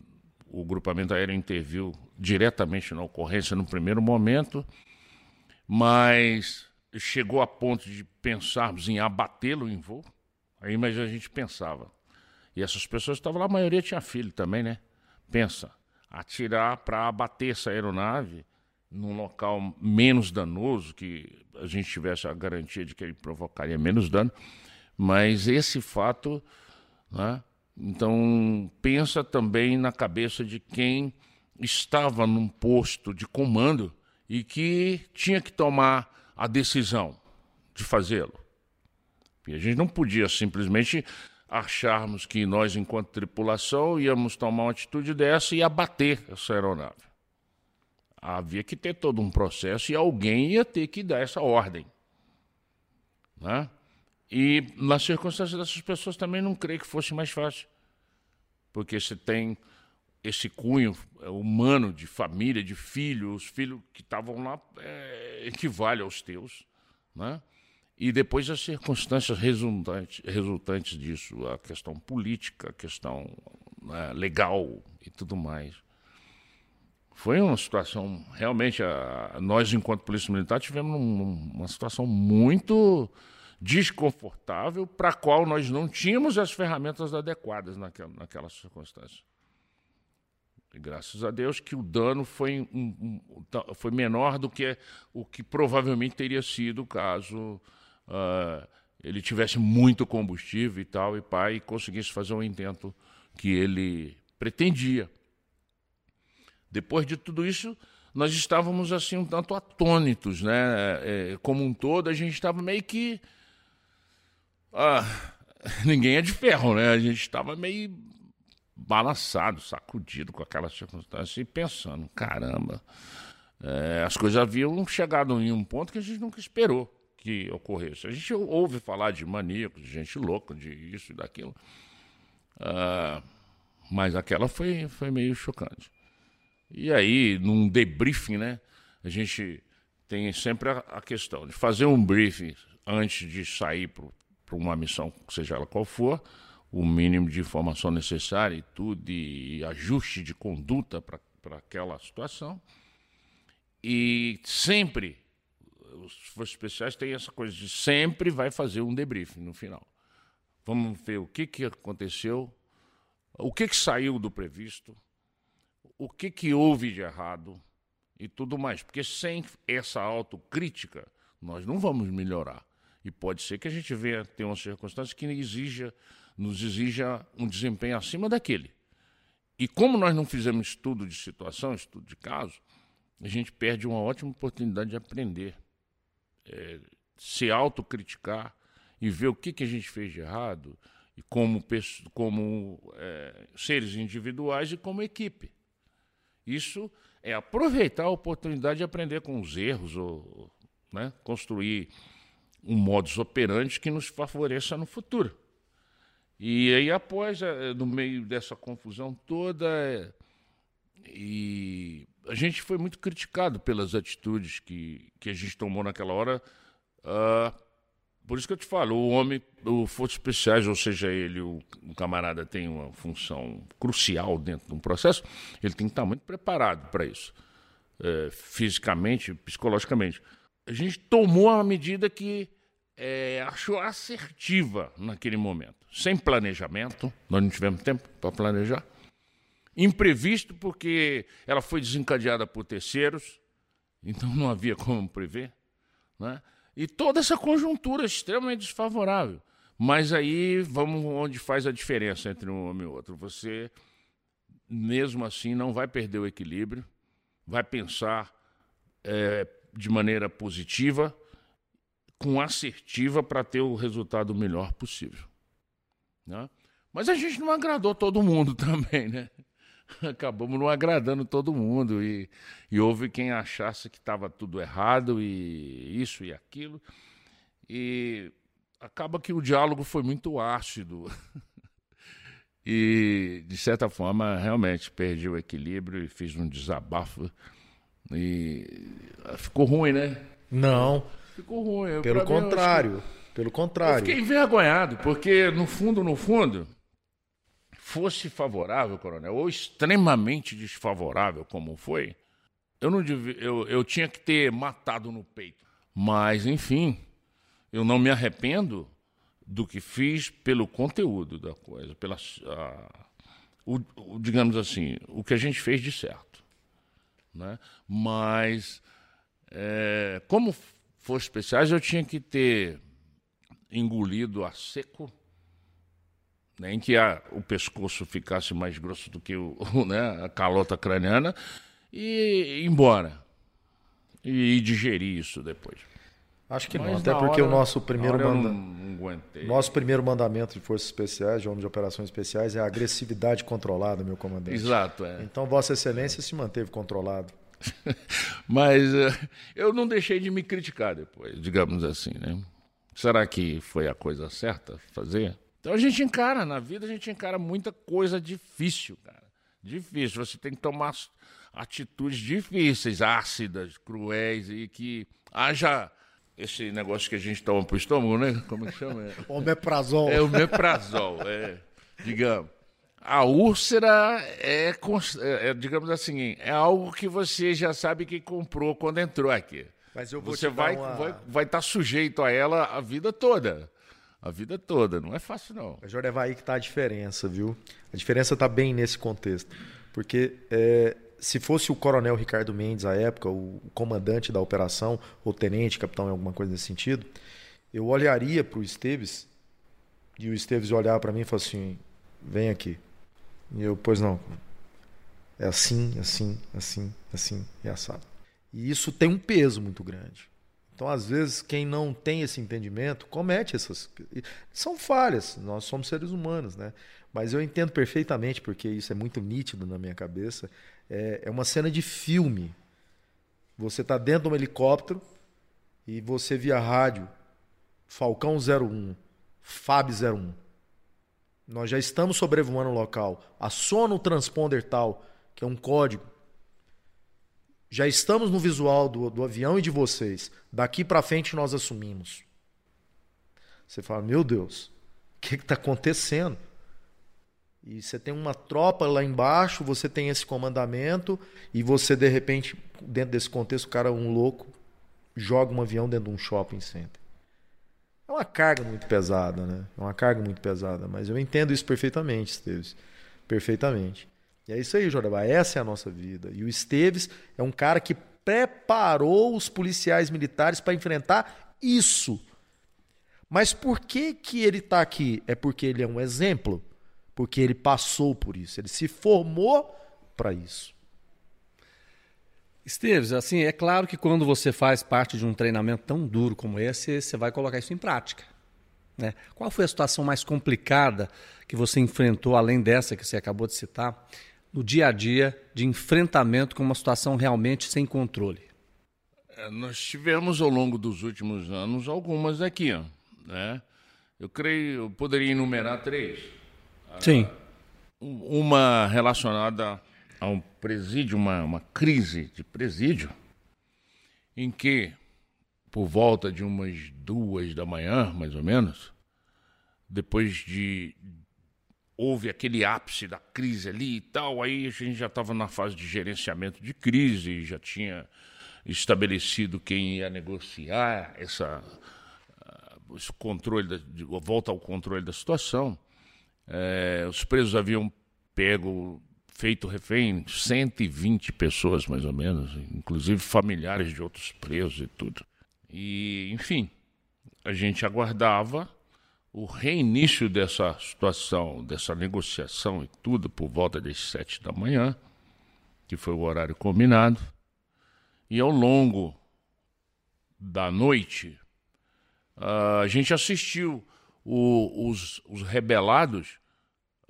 o grupamento aéreo interviu diretamente na ocorrência no primeiro momento, mas chegou a ponto de pensarmos em abatê-lo em voo. Aí, mas a gente pensava. E essas pessoas estavam lá, a maioria tinha filho também, né? Pensa, atirar para abater essa aeronave num local menos danoso, que a gente tivesse a garantia de que ele provocaria menos dano, mas esse fato né, então, pensa também na cabeça de quem estava num posto de comando e que tinha que tomar a decisão de fazê-lo. E a gente não podia simplesmente acharmos que nós, enquanto tripulação, íamos tomar uma atitude dessa e abater essa aeronave. Havia que ter todo um processo e alguém ia ter que dar essa ordem. Né? E nas circunstâncias dessas pessoas também não creio que fosse mais fácil. Porque você tem esse cunho é, humano de família, de filho, os filhos que estavam lá é, equivale aos teus. Né? E depois as circunstâncias resultantes, resultantes disso, a questão política, a questão né, legal e tudo mais. Foi uma situação, realmente, a, nós, enquanto Polícia Militar, tivemos um, uma situação muito desconfortável para a qual nós não tínhamos as ferramentas adequadas naquela, naquela circunstância. E graças a Deus que o dano foi, um, um, foi menor do que o que provavelmente teria sido caso uh, ele tivesse muito combustível e tal, e pai conseguisse fazer o intento que ele pretendia, Depois de tudo isso, nós estávamos assim um tanto atônitos, né? É, como um todo, a gente estava meio que. Ah, [laughs] ninguém é de ferro, né? A gente estava meio balançado, sacudido com aquela circunstância e pensando: caramba, é, as coisas haviam chegado em um ponto que a gente nunca esperou que ocorresse. A gente ouve falar de maníacos, de gente louca, de isso e daquilo. Ah, mas aquela foi, foi meio chocante. E aí, num debriefing, né, a gente tem sempre a, a questão de fazer um briefing antes de sair para uma missão, seja ela qual for, o mínimo de informação necessária e tudo, e ajuste de conduta para aquela situação. E sempre, os forças especiais têm essa coisa de sempre vai fazer um debriefing no final. Vamos ver o que, que aconteceu, o que, que saiu do previsto, o que, que houve de errado e tudo mais. Porque sem essa autocrítica, nós não vamos melhorar. E pode ser que a gente venha ter uma circunstância que exija, nos exija um desempenho acima daquele. E como nós não fizemos estudo de situação, estudo de caso, a gente perde uma ótima oportunidade de aprender, é, se autocriticar e ver o que, que a gente fez de errado, e como, como é, seres individuais e como equipe. Isso é aproveitar a oportunidade de aprender com os erros, ou né, construir um modus operandi que nos favoreça no futuro. E aí, após, é, no meio dessa confusão toda, é, e a gente foi muito criticado pelas atitudes que, que a gente tomou naquela hora. Uh, por isso que eu te falo, o homem, o Forças Especiais, ou seja, ele, o, o, camarada tem uma função crucial dentro de um processo, ele tem que estar muito preparado para isso, é, fisicamente, psicologicamente. A gente tomou uma medida que é, achou assertiva naquele momento, sem planejamento, nós não tivemos tempo para planejar, imprevisto porque ela foi desencadeada por terceiros, então não havia como prever, né? E toda essa conjuntura extremamente desfavorável. Mas aí vamos onde faz a diferença entre um homem e outro. Você, mesmo assim, não vai perder o equilíbrio, vai pensar é, de maneira positiva, com assertiva, para ter o resultado melhor possível. Né? Mas a gente não agradou todo mundo [laughs] também, né? [laughs] acabamos não agradando todo mundo e, e houve quem achasse que estava tudo errado e isso e aquilo. E acaba que o diálogo foi muito ácido. [laughs] e, de certa forma, realmente perdi o equilíbrio e fiz um desabafo. E ficou ruim, né? Não. Ficou ruim. Pelo contrário. Pelo contrário. Eu fiquei envergonhado, porque no fundo, no fundo, fosse favorável, coronel, ou extremamente desfavorável, como foi, eu não devia, eu, eu tinha que ter matado no peito. Mas, enfim, eu não me arrependo do que fiz pelo conteúdo da coisa, pela, a, o, o, digamos assim, o que a gente fez de certo. Né? Mas, é, como fosse especiais, eu tinha que ter engolido a seco né, em que a, o pescoço ficasse mais grosso do que o, [laughs] né, a calota craniana, e ir embora. E, e digerir isso depois. Acho que Mas não, até porque hora, o nosso primeiro manda... nosso primeiro mandamento de forças especiais, de homens de operações especiais, é a agressividade controlada, meu comandante. Exato, é. Então Vossa Excelência se manteve controlado. [laughs] Mas uh, eu não deixei de me criticar depois, digamos assim, né? Será que foi a coisa certa fazer? Então a gente encara, na vida a gente encara muita coisa difícil, cara. Difícil. Você tem que tomar atitudes difíceis, ácidas, cruéis e que haja esse negócio que a gente toma pro estômago, né? Como é que chama? [laughs] o meprazol. É o meprazol, é. Digamos. A úlcera é, é, é, digamos assim, é algo que você já sabe que comprou quando entrou aqui. Mas eu vou você vai uma... vai vai estar tá sujeito a ela a vida toda a vida toda. Não é fácil, não. É aí que está a diferença, viu? A diferença está bem nesse contexto. Porque é, se fosse o coronel Ricardo Mendes, à época, o comandante da operação, ou tenente, capitão, alguma coisa nesse sentido, eu olharia para o Esteves e o Esteves olhar para mim e falar assim: vem aqui. E eu, pois não. É assim, assim, assim, assim e assado. E isso tem um peso muito grande. Então, às vezes, quem não tem esse entendimento comete essas. São falhas, nós somos seres humanos, né? Mas eu entendo perfeitamente, porque isso é muito nítido na minha cabeça. É, é uma cena de filme. Você está dentro de um helicóptero e você via rádio Falcão 01, FAB 01. Nós já estamos sobrevoando o local. Aciona o transponder tal, que é um código. Já estamos no visual do, do avião e de vocês. Daqui para frente nós assumimos. Você fala, meu Deus, o que está acontecendo? E você tem uma tropa lá embaixo, você tem esse comandamento, e você, de repente, dentro desse contexto, o cara, um louco, joga um avião dentro de um shopping center. É uma carga muito pesada, né? É uma carga muito pesada. Mas eu entendo isso perfeitamente, Esteves. Perfeitamente. E é isso aí, Jorabá. Essa é a nossa vida. E o Esteves é um cara que preparou os policiais militares para enfrentar isso. Mas por que, que ele está aqui? É porque ele é um exemplo porque ele passou por isso, ele se formou para isso. Esteves, assim, é claro que quando você faz parte de um treinamento tão duro como esse, você vai colocar isso em prática. Né? Qual foi a situação mais complicada que você enfrentou, além dessa que você acabou de citar, no dia a dia de enfrentamento com uma situação realmente sem controle? É, nós tivemos ao longo dos últimos anos algumas aqui. Né? Eu creio, eu poderia enumerar três. Sim. Uma relacionada a um presídio, uma, uma crise de presídio, em que, por volta de umas duas da manhã, mais ou menos, depois de. Houve aquele ápice da crise ali e tal, aí a gente já estava na fase de gerenciamento de crise, já tinha estabelecido quem ia negociar essa, uh, esse controle, da, de, volta ao controle da situação. É, os presos haviam pego, feito refém 120 pessoas, mais ou menos, inclusive familiares de outros presos e tudo. E, enfim, a gente aguardava o reinício dessa situação, dessa negociação e tudo, por volta das sete da manhã, que foi o horário combinado. E ao longo da noite, a gente assistiu o, os, os, rebelados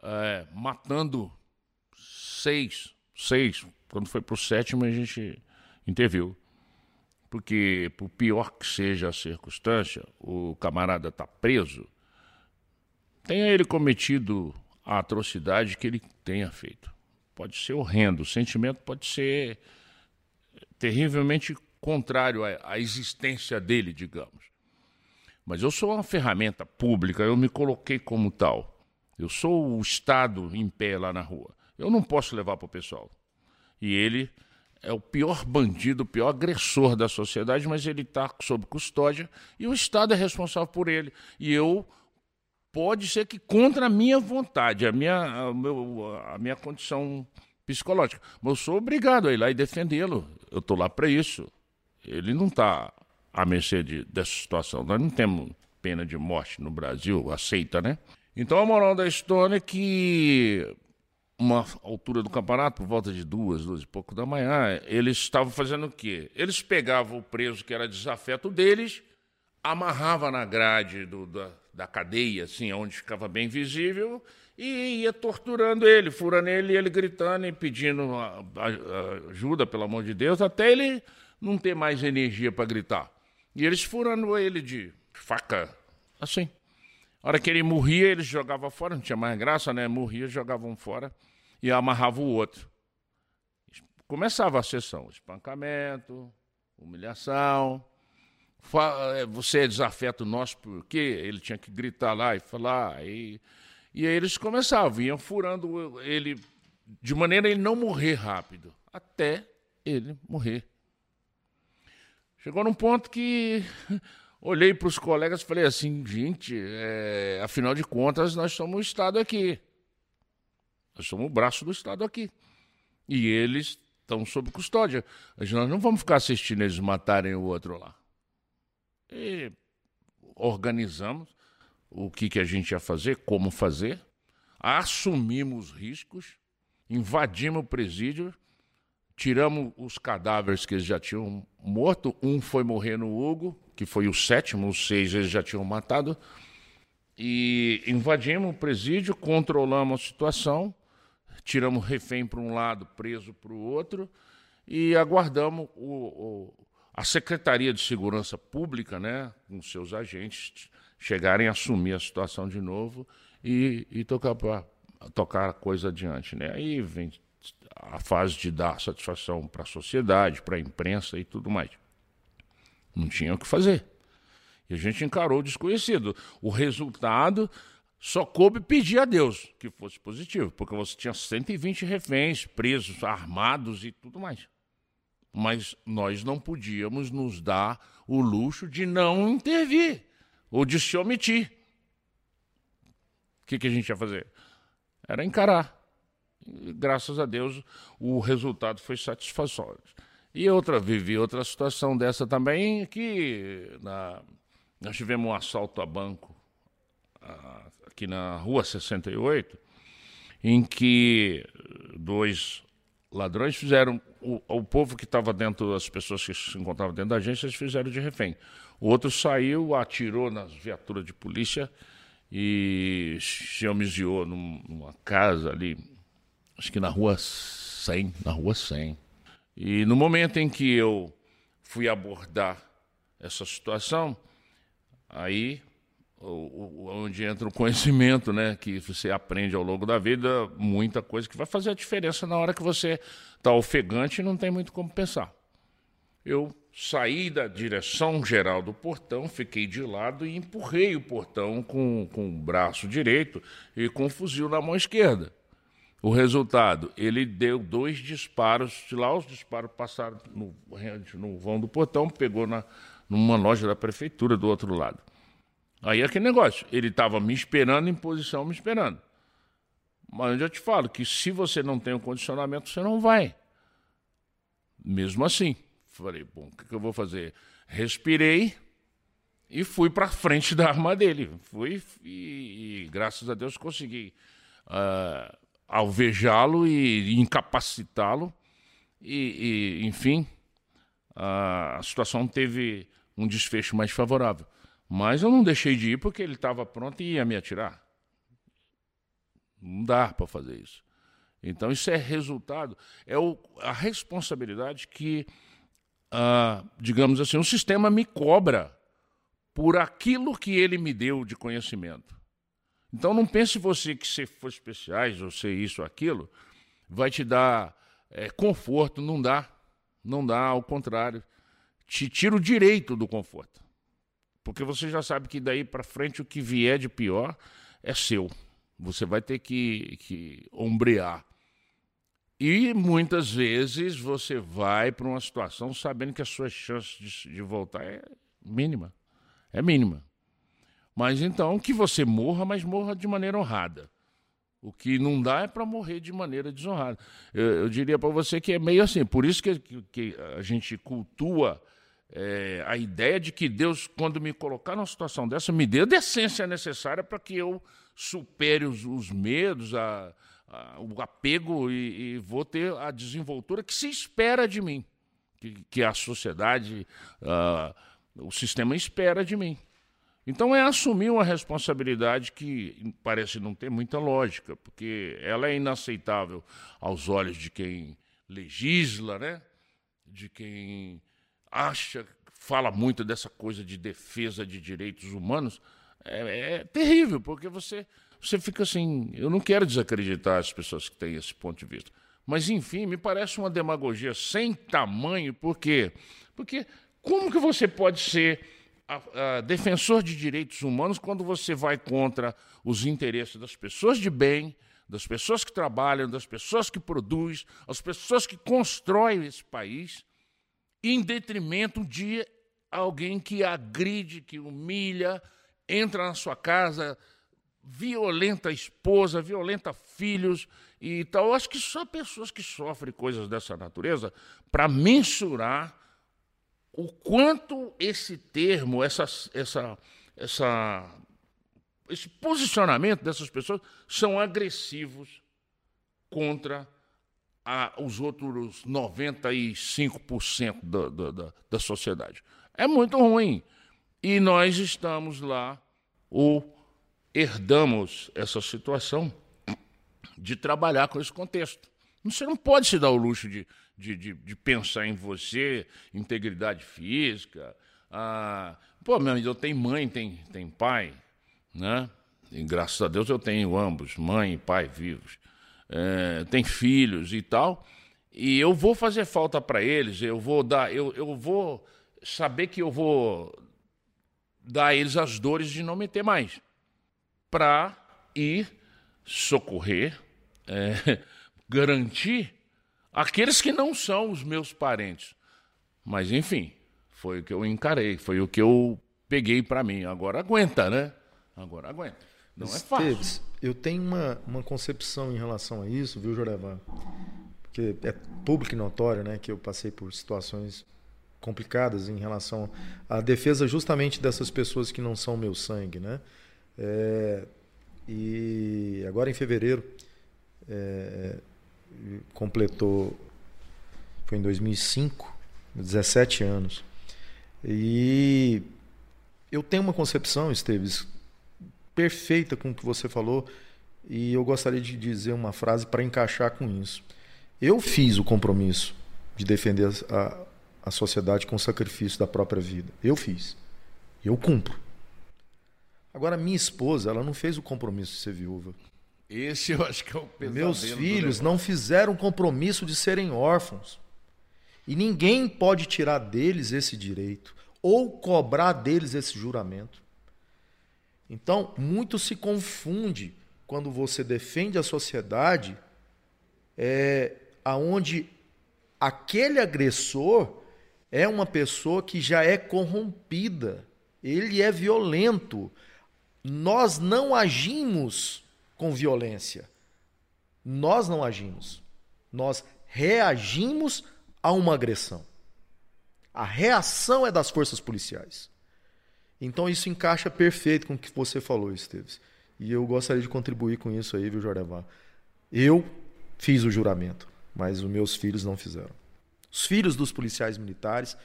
é, matando seis, seis. Quando foi para o sétimo, a gente interviu. Porque, por pior que seja a circunstância, o camarada está preso, tenha ele cometido a atrocidade que ele tenha feito. Pode ser horrendo, o sentimento pode ser terrivelmente contrário à, à existência dele, digamos. Mas eu sou uma ferramenta pública, eu me coloquei como tal. Eu sou o Estado em pé lá na rua. Eu não posso levar para o pessoal. E ele é o pior bandido, o pior agressor da sociedade, mas ele está sob custódia e o Estado é responsável por ele. E eu pode ser que contra a minha vontade, a minha, a, meu, a minha condição psicológica. Mas eu sou obrigado a ir lá e defendê-lo. Eu estou lá para isso. Ele não está à mercê de, dessa situação. Nós não temos pena de morte no Brasil, aceita, né? Então a moral da história é que uma altura do campeonato, por volta de duas, duas e pouco da manhã, eles estavam fazendo o quê? Eles pegavam o preso que era desafeto deles, amarrava na grade do, da, da cadeia, assim, onde ficava bem visível, e ia torturando ele, furando ele, ele gritando e pedindo ajuda, pelo amor de Deus, até ele não ter mais energia para gritar. E eles furando ele de faca, assim. A hora que ele morria, eles jogavam fora, não tinha mais graça, né? Morria, jogavam fora e amarravam o outro. Começava a sessão: espancamento, humilhação. É, você é desafeto nosso porque ele tinha que gritar lá e falar. E, e aí eles começavam, iam furando ele de maneira ele não morrer rápido, até ele morrer. Chegou num ponto que [laughs] olhei para os colegas e falei assim, gente, é, afinal de contas, nós somos o Estado aqui. Nós somos o braço do Estado aqui. E eles estão sob custódia. Nós não vamos ficar assistindo eles matarem o outro lá. E organizamos o que, que a gente ia fazer, como fazer, assumimos riscos, invadimos o presídio, tiramos os cadáveres que eles já tinham morto. Um foi morrer no Hugo, que foi o sétimo, os seis eles já tinham matado. E invadimos o presídio, controlamos a situação, tiramos refém para um lado, preso para o outro, e aguardamos o, o, a Secretaria de Segurança Pública, né, com seus agentes, chegarem a assumir a situação de novo e, e tocar, pra, tocar a coisa adiante. Né? Aí vem a fase de dar satisfação para a sociedade, para a imprensa e tudo mais. Não tinha o que fazer. E a gente encarou o desconhecido. O resultado só coube pedir a Deus que fosse positivo, porque você tinha 120 reféns presos, armados e tudo mais. Mas nós não podíamos nos dar o luxo de não intervir ou de se omitir. O que, que a gente ia fazer? Era encarar. Graças a Deus, o resultado foi satisfatório. E outra, vivi outra situação dessa também, que na, nós tivemos um assalto a banco aqui na Rua 68, em que dois ladrões fizeram, o, o povo que estava dentro, as pessoas que se encontravam dentro da agência, eles fizeram de refém. O outro saiu, atirou nas viaturas de polícia e se homiziou numa casa ali, acho que na Rua 100, na Rua 100. E no momento em que eu fui abordar essa situação, aí onde entra o conhecimento, né, que você aprende ao longo da vida, muita coisa que vai fazer a diferença na hora que você está ofegante e não tem muito como pensar. Eu saí da direção geral do portão, fiquei de lado e empurrei o portão com, com o braço direito e com o fuzil na mão esquerda. O resultado, ele deu dois disparos, de lá os disparos passaram no, no vão do portão, pegou na, numa loja da prefeitura do outro lado. Aí é aquele negócio, ele estava me esperando em posição, me esperando. Mas eu já te falo que se você não tem o condicionamento, você não vai. Mesmo assim, falei, bom, o que, que eu vou fazer? Respirei e fui para frente da arma dele. Fui e, e, graças a Deus consegui uh, alvejá-lo e incapacitá-lo. E, e, enfim, a situação teve um desfecho mais favorável. Mas eu não deixei de ir porque ele estava pronto e ia me atirar. Não dá para fazer isso. Então, isso é resultado, é o, a responsabilidade que, ah, digamos assim, o sistema me cobra por aquilo que ele me deu de conhecimento. Então não pense você que se for especiais ou ser isso ou aquilo, vai te dar é, conforto. Não dá. Não dá, ao contrário. Te tira o direito do conforto. Porque você já sabe que daí para frente o que vier de pior é seu. Você vai ter que, que ombrear. E muitas vezes você vai para uma situação sabendo que a sua chance de, de voltar é mínima. É mínima. Mas então que você morra, mas morra de maneira honrada. O que não dá é para morrer de maneira desonrada. Eu, eu diria para você que é meio assim. Por isso que, que, que a gente cultua é, a ideia de que Deus, quando me colocar numa situação dessa, me dê a decência necessária para que eu supere os, os medos, a, a, o apego e, e, vou ter a desenvoltura que se espera de mim, que, que a sociedade, uh, o sistema espera de mim. Então é assumir uma responsabilidade que parece não ter muita lógica, porque ela é inaceitável aos olhos de quem legisla, né? de quem acha, fala muito dessa coisa de defesa de direitos humanos. É, é terrível, porque você, você fica assim. Eu não quero desacreditar as pessoas que têm esse ponto de vista. Mas, enfim, me parece uma demagogia sem tamanho, por quê? Porque como que você pode ser a, a, defensor de direitos humanos quando você vai contra os interesses das pessoas de bem, das pessoas que trabalham, das pessoas que produzem, as pessoas que constroem esse país, em detrimento de alguém que agride, que humilha, entra na sua casa, violenta a esposa, violenta filhos e tal. Eu acho que só pessoas que sofrem coisas dessa natureza para mensurar o quanto esse termo, essa, essa, essa, esse posicionamento dessas pessoas são agressivos contra a, os outros 95% da, da, da, da sociedade. É muito ruim. E nós estamos lá, ou herdamos essa situação de trabalhar com esse contexto. Você não pode se dar o luxo de, de, de, de pensar em você, integridade física. Ah, pô, meu, eu tenho mãe, tem, tem pai, né? E, graças a Deus eu tenho ambos, mãe e pai vivos. É, tem filhos e tal. E eu vou fazer falta para eles, eu vou dar, eu, eu vou saber que eu vou dar a eles as dores de não me ter mais. Para ir socorrer, é, [laughs] garantir aqueles que não são os meus parentes. Mas, enfim, foi o que eu encarei, foi o que eu peguei para mim. Agora aguenta, né? Agora aguenta. Não é fácil. eu tenho uma, uma concepção em relação a isso, viu, Jorevan? Porque é público e notório, né, que eu passei por situações complicadas em relação à defesa justamente dessas pessoas que não são meu sangue, né? É, e agora em fevereiro é, completou, foi em 2005, 17 anos. E eu tenho uma concepção, Esteves, perfeita com o que você falou, e eu gostaria de dizer uma frase para encaixar com isso. Eu fiz o compromisso de defender a, a sociedade com o sacrifício da própria vida. Eu fiz. Eu cumpro. Agora, minha esposa, ela não fez o compromisso de ser viúva. Esse eu acho que é o pesadelo Meus filhos não fizeram o compromisso de serem órfãos. E ninguém pode tirar deles esse direito ou cobrar deles esse juramento. Então, muito se confunde quando você defende a sociedade é, aonde aquele agressor é uma pessoa que já é corrompida, ele é violento, nós não agimos com violência. Nós não agimos. Nós reagimos a uma agressão. A reação é das forças policiais. Então isso encaixa perfeito com o que você falou, Esteves. E eu gostaria de contribuir com isso aí, viu, Jordevá? Eu fiz o juramento, mas os meus filhos não fizeram. Os filhos dos policiais militares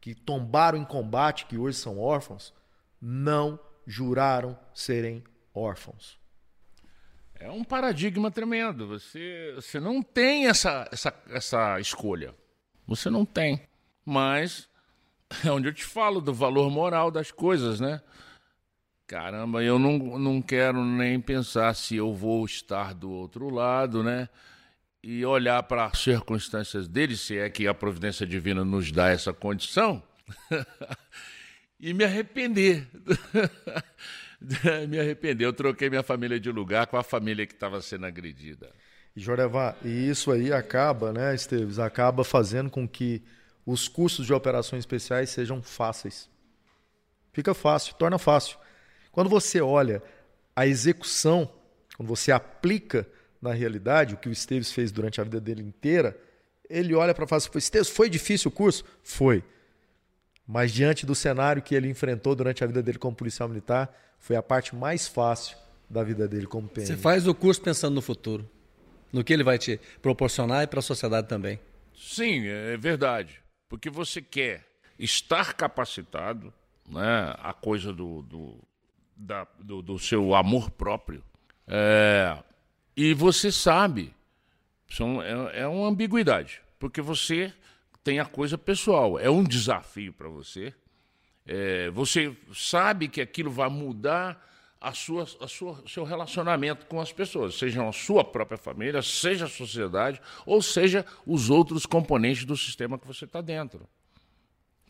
que tombaram em combate, que hoje são órfãos, não juraram serem órfãos. É um paradigma tremendo. Você, você não tem essa, essa, essa escolha. Você não tem. Mas é onde eu te falo do valor moral das coisas, né? Caramba, eu não, não quero nem pensar se eu vou estar do outro lado, né? E olhar para as circunstâncias dele, se é que a providência divina nos dá essa condição. [laughs] e me arrepender. [laughs] me arrepender. Eu troquei minha família de lugar com a família que estava sendo agredida. Jorevá, e isso aí acaba, né, Esteves, acaba fazendo com que os cursos de operações especiais sejam fáceis. Fica fácil, torna fácil. Quando você olha a execução, quando você aplica na realidade o que o Esteves fez durante a vida dele inteira, ele olha para fala: Esteves, foi difícil o curso? Foi. Mas diante do cenário que ele enfrentou durante a vida dele como policial militar, foi a parte mais fácil da vida dele como PM. Você faz o curso pensando no futuro, no que ele vai te proporcionar e para a sociedade também. Sim, é verdade. Porque você quer estar capacitado, né, a coisa do, do, da, do, do seu amor próprio, é, e você sabe, são, é, é uma ambiguidade, porque você tem a coisa pessoal. É um desafio para você. É, você sabe que aquilo vai mudar a sua, a sua, seu relacionamento com as pessoas, seja a sua própria família, seja a sociedade, ou seja os outros componentes do sistema que você está dentro.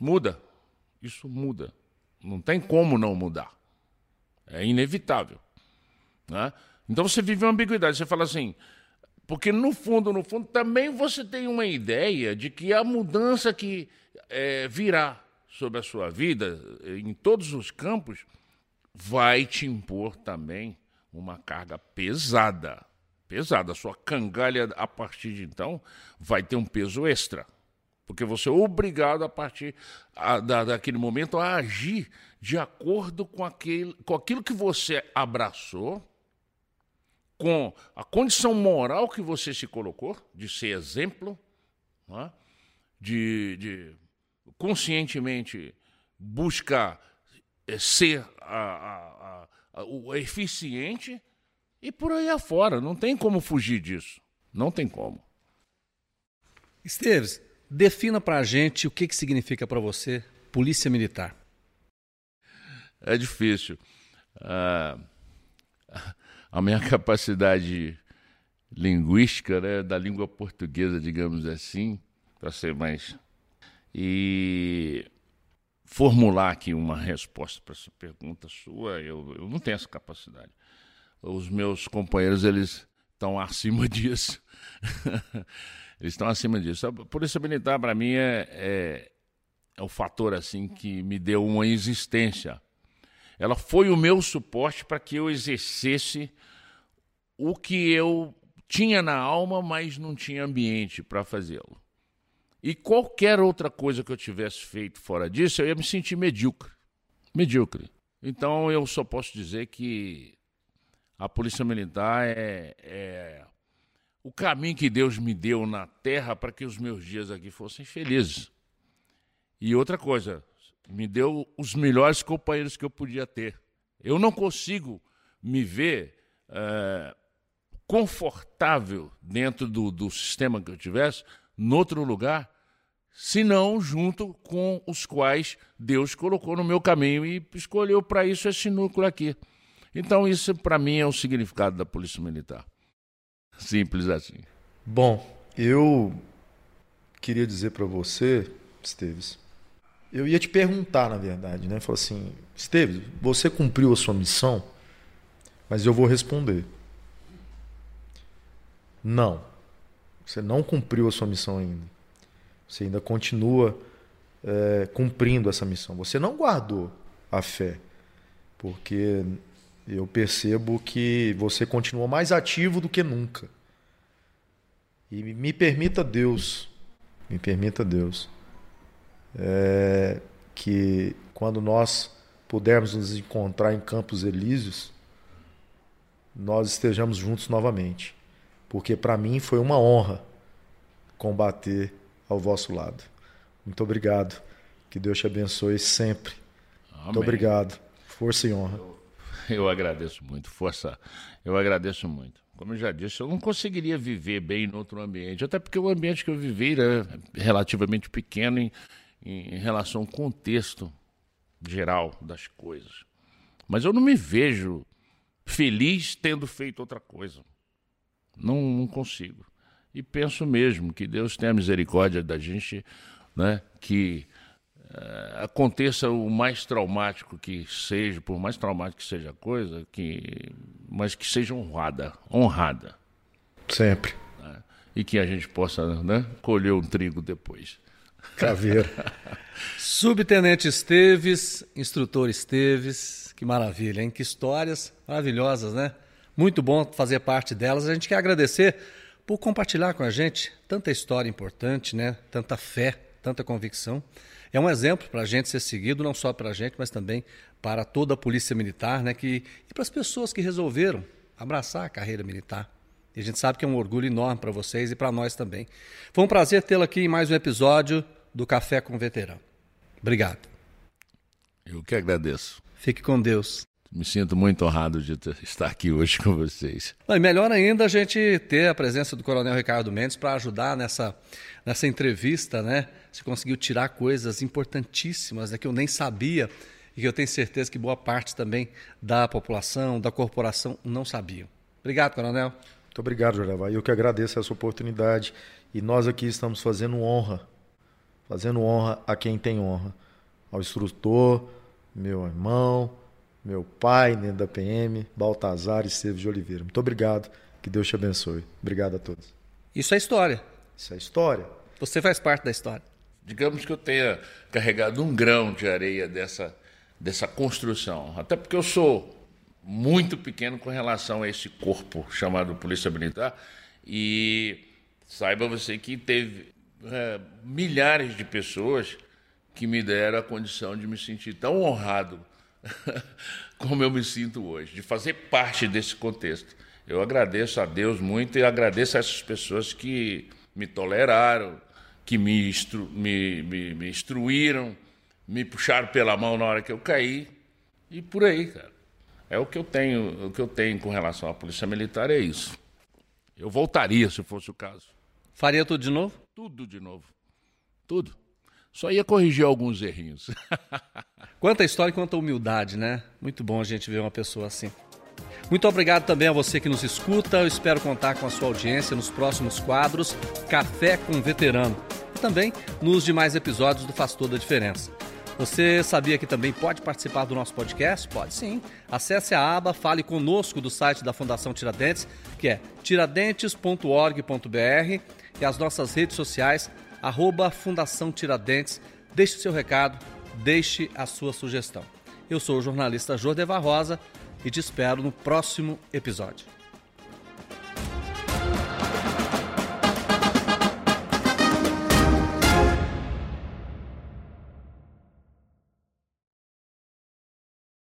Muda. Isso muda. Não tem como não mudar. É inevitável. Né? Então você vive uma ambiguidade. Você fala assim, porque no fundo, no fundo, também você tem uma ideia de que a mudança que é, virá sobre a sua vida, em todos os campos, vai te impor também uma carga pesada. Pesada. A sua cangalha, a partir de então, vai ter um peso extra. Porque você é obrigado, a partir a, da, daquele momento, a agir de acordo com, aquele, com aquilo que você abraçou com a condição moral que você se colocou, de ser exemplo, é? de, de, conscientemente buscar ser a, a, a, o eficiente e por aí afora. Não tem como fugir disso. Não tem como. Esteves, defina para a gente o que, que significa para você Polícia Militar. É difícil. Ah, a minha [laughs] capacidade linguística, né, da língua portuguesa, digamos assim, para ser mais. E formular aqui uma resposta para essa pergunta sua, eu, eu não tenho essa capacidade. Os meus companheiros, eles estão acima [laughs] disso. eles estão acima disso. A polícia militar, para mim, é, é, é o fator assim que me deu uma existência. Ela foi o meu suporte para que eu exercesse o que eu tinha na alma, mas não tinha ambiente para fazê-lo. E qualquer outra coisa que eu tivesse feito fora disso, eu ia me sentir medíocre. Medíocre. Então eu só posso dizer que a Polícia Militar é, é o caminho que Deus me deu na terra para que os meus dias aqui fossem felizes. E outra coisa, me deu os melhores companheiros que eu podia ter. Eu não consigo me ver é, confortável dentro do, do sistema que eu tivesse, noutro lugar, senão junto com os quais Deus colocou no meu caminho e escolheu para isso esse núcleo aqui. Então, isso para mim é o significado da Polícia Militar. Simples assim. Bom, eu queria dizer para você, Esteves, eu ia te perguntar, na verdade, né? Falar assim, Esteves, você cumpriu a sua missão, mas eu vou responder. Não. Você não cumpriu a sua missão ainda. Você ainda continua é, cumprindo essa missão. Você não guardou a fé, porque eu percebo que você continua mais ativo do que nunca. E me permita Deus, me permita Deus, é, que quando nós pudermos nos encontrar em Campos Elíseos, nós estejamos juntos novamente porque para mim foi uma honra combater ao vosso lado. Muito obrigado. Que Deus te abençoe sempre. Amém. Muito obrigado. Força e honra. Eu, eu agradeço muito. Força. Eu agradeço muito. Como eu já disse, eu não conseguiria viver bem em outro ambiente, até porque o ambiente que eu vivi era relativamente pequeno em, em relação ao contexto geral das coisas. Mas eu não me vejo feliz tendo feito outra coisa. Não, não consigo. E penso mesmo que Deus tenha misericórdia da gente, né? que uh, aconteça o mais traumático que seja, por mais traumático que seja a coisa, que, mas que seja honrada, honrada. Sempre. Né? E que a gente possa né, colher um trigo depois. Caveira. [laughs] Subtenente Esteves, instrutor Esteves, que maravilha, hein? Que histórias maravilhosas, né? Muito bom fazer parte delas. A gente quer agradecer por compartilhar com a gente tanta história importante, né? tanta fé, tanta convicção. É um exemplo para a gente ser seguido, não só para a gente, mas também para toda a Polícia Militar né? que, e para as pessoas que resolveram abraçar a carreira militar. E a gente sabe que é um orgulho enorme para vocês e para nós também. Foi um prazer tê-lo aqui em mais um episódio do Café com Veterano. Obrigado. Eu que agradeço. Fique com Deus. Me sinto muito honrado de estar aqui hoje com vocês. E melhor ainda a gente ter a presença do Coronel Ricardo Mendes para ajudar nessa, nessa entrevista, né? Você conseguiu tirar coisas importantíssimas né, que eu nem sabia e que eu tenho certeza que boa parte também da população, da corporação, não sabiam. Obrigado, Coronel. Muito obrigado, Jorava. Eu que agradeço essa oportunidade. E nós aqui estamos fazendo honra, fazendo honra a quem tem honra. Ao instrutor, meu irmão, meu pai dentro da PM, Baltazar Esteves de Oliveira. Muito obrigado, que Deus te abençoe. Obrigado a todos. Isso é história. Isso é história. Você faz parte da história. Digamos que eu tenha carregado um grão de areia dessa, dessa construção, até porque eu sou muito pequeno com relação a esse corpo chamado Polícia Militar e saiba você que teve é, milhares de pessoas que me deram a condição de me sentir tão honrado [laughs] como eu me sinto hoje, de fazer parte desse contexto. Eu agradeço a Deus muito e agradeço a essas pessoas que me toleraram, que me, instru, me, me, me instruíram, me puxaram pela mão na hora que eu caí e por aí, cara. É o que eu tenho, o que eu tenho com relação à polícia militar é isso. Eu voltaria se fosse o caso. Faria tudo de novo? Tudo de novo. Tudo. Só ia corrigir alguns errinhos. [laughs] quanta história e quanta humildade, né? Muito bom a gente ver uma pessoa assim. Muito obrigado também a você que nos escuta. Eu espero contar com a sua audiência nos próximos quadros Café com Veterano e também nos demais episódios do Faz Toda a Diferença. Você sabia que também pode participar do nosso podcast? Pode sim. Acesse a aba Fale Conosco do site da Fundação Tiradentes, que é tiradentes.org.br e as nossas redes sociais, arroba Fundação Tiradentes. Deixe seu recado, deixe a sua sugestão. Eu sou o jornalista Jordevar Rosa e te espero no próximo episódio.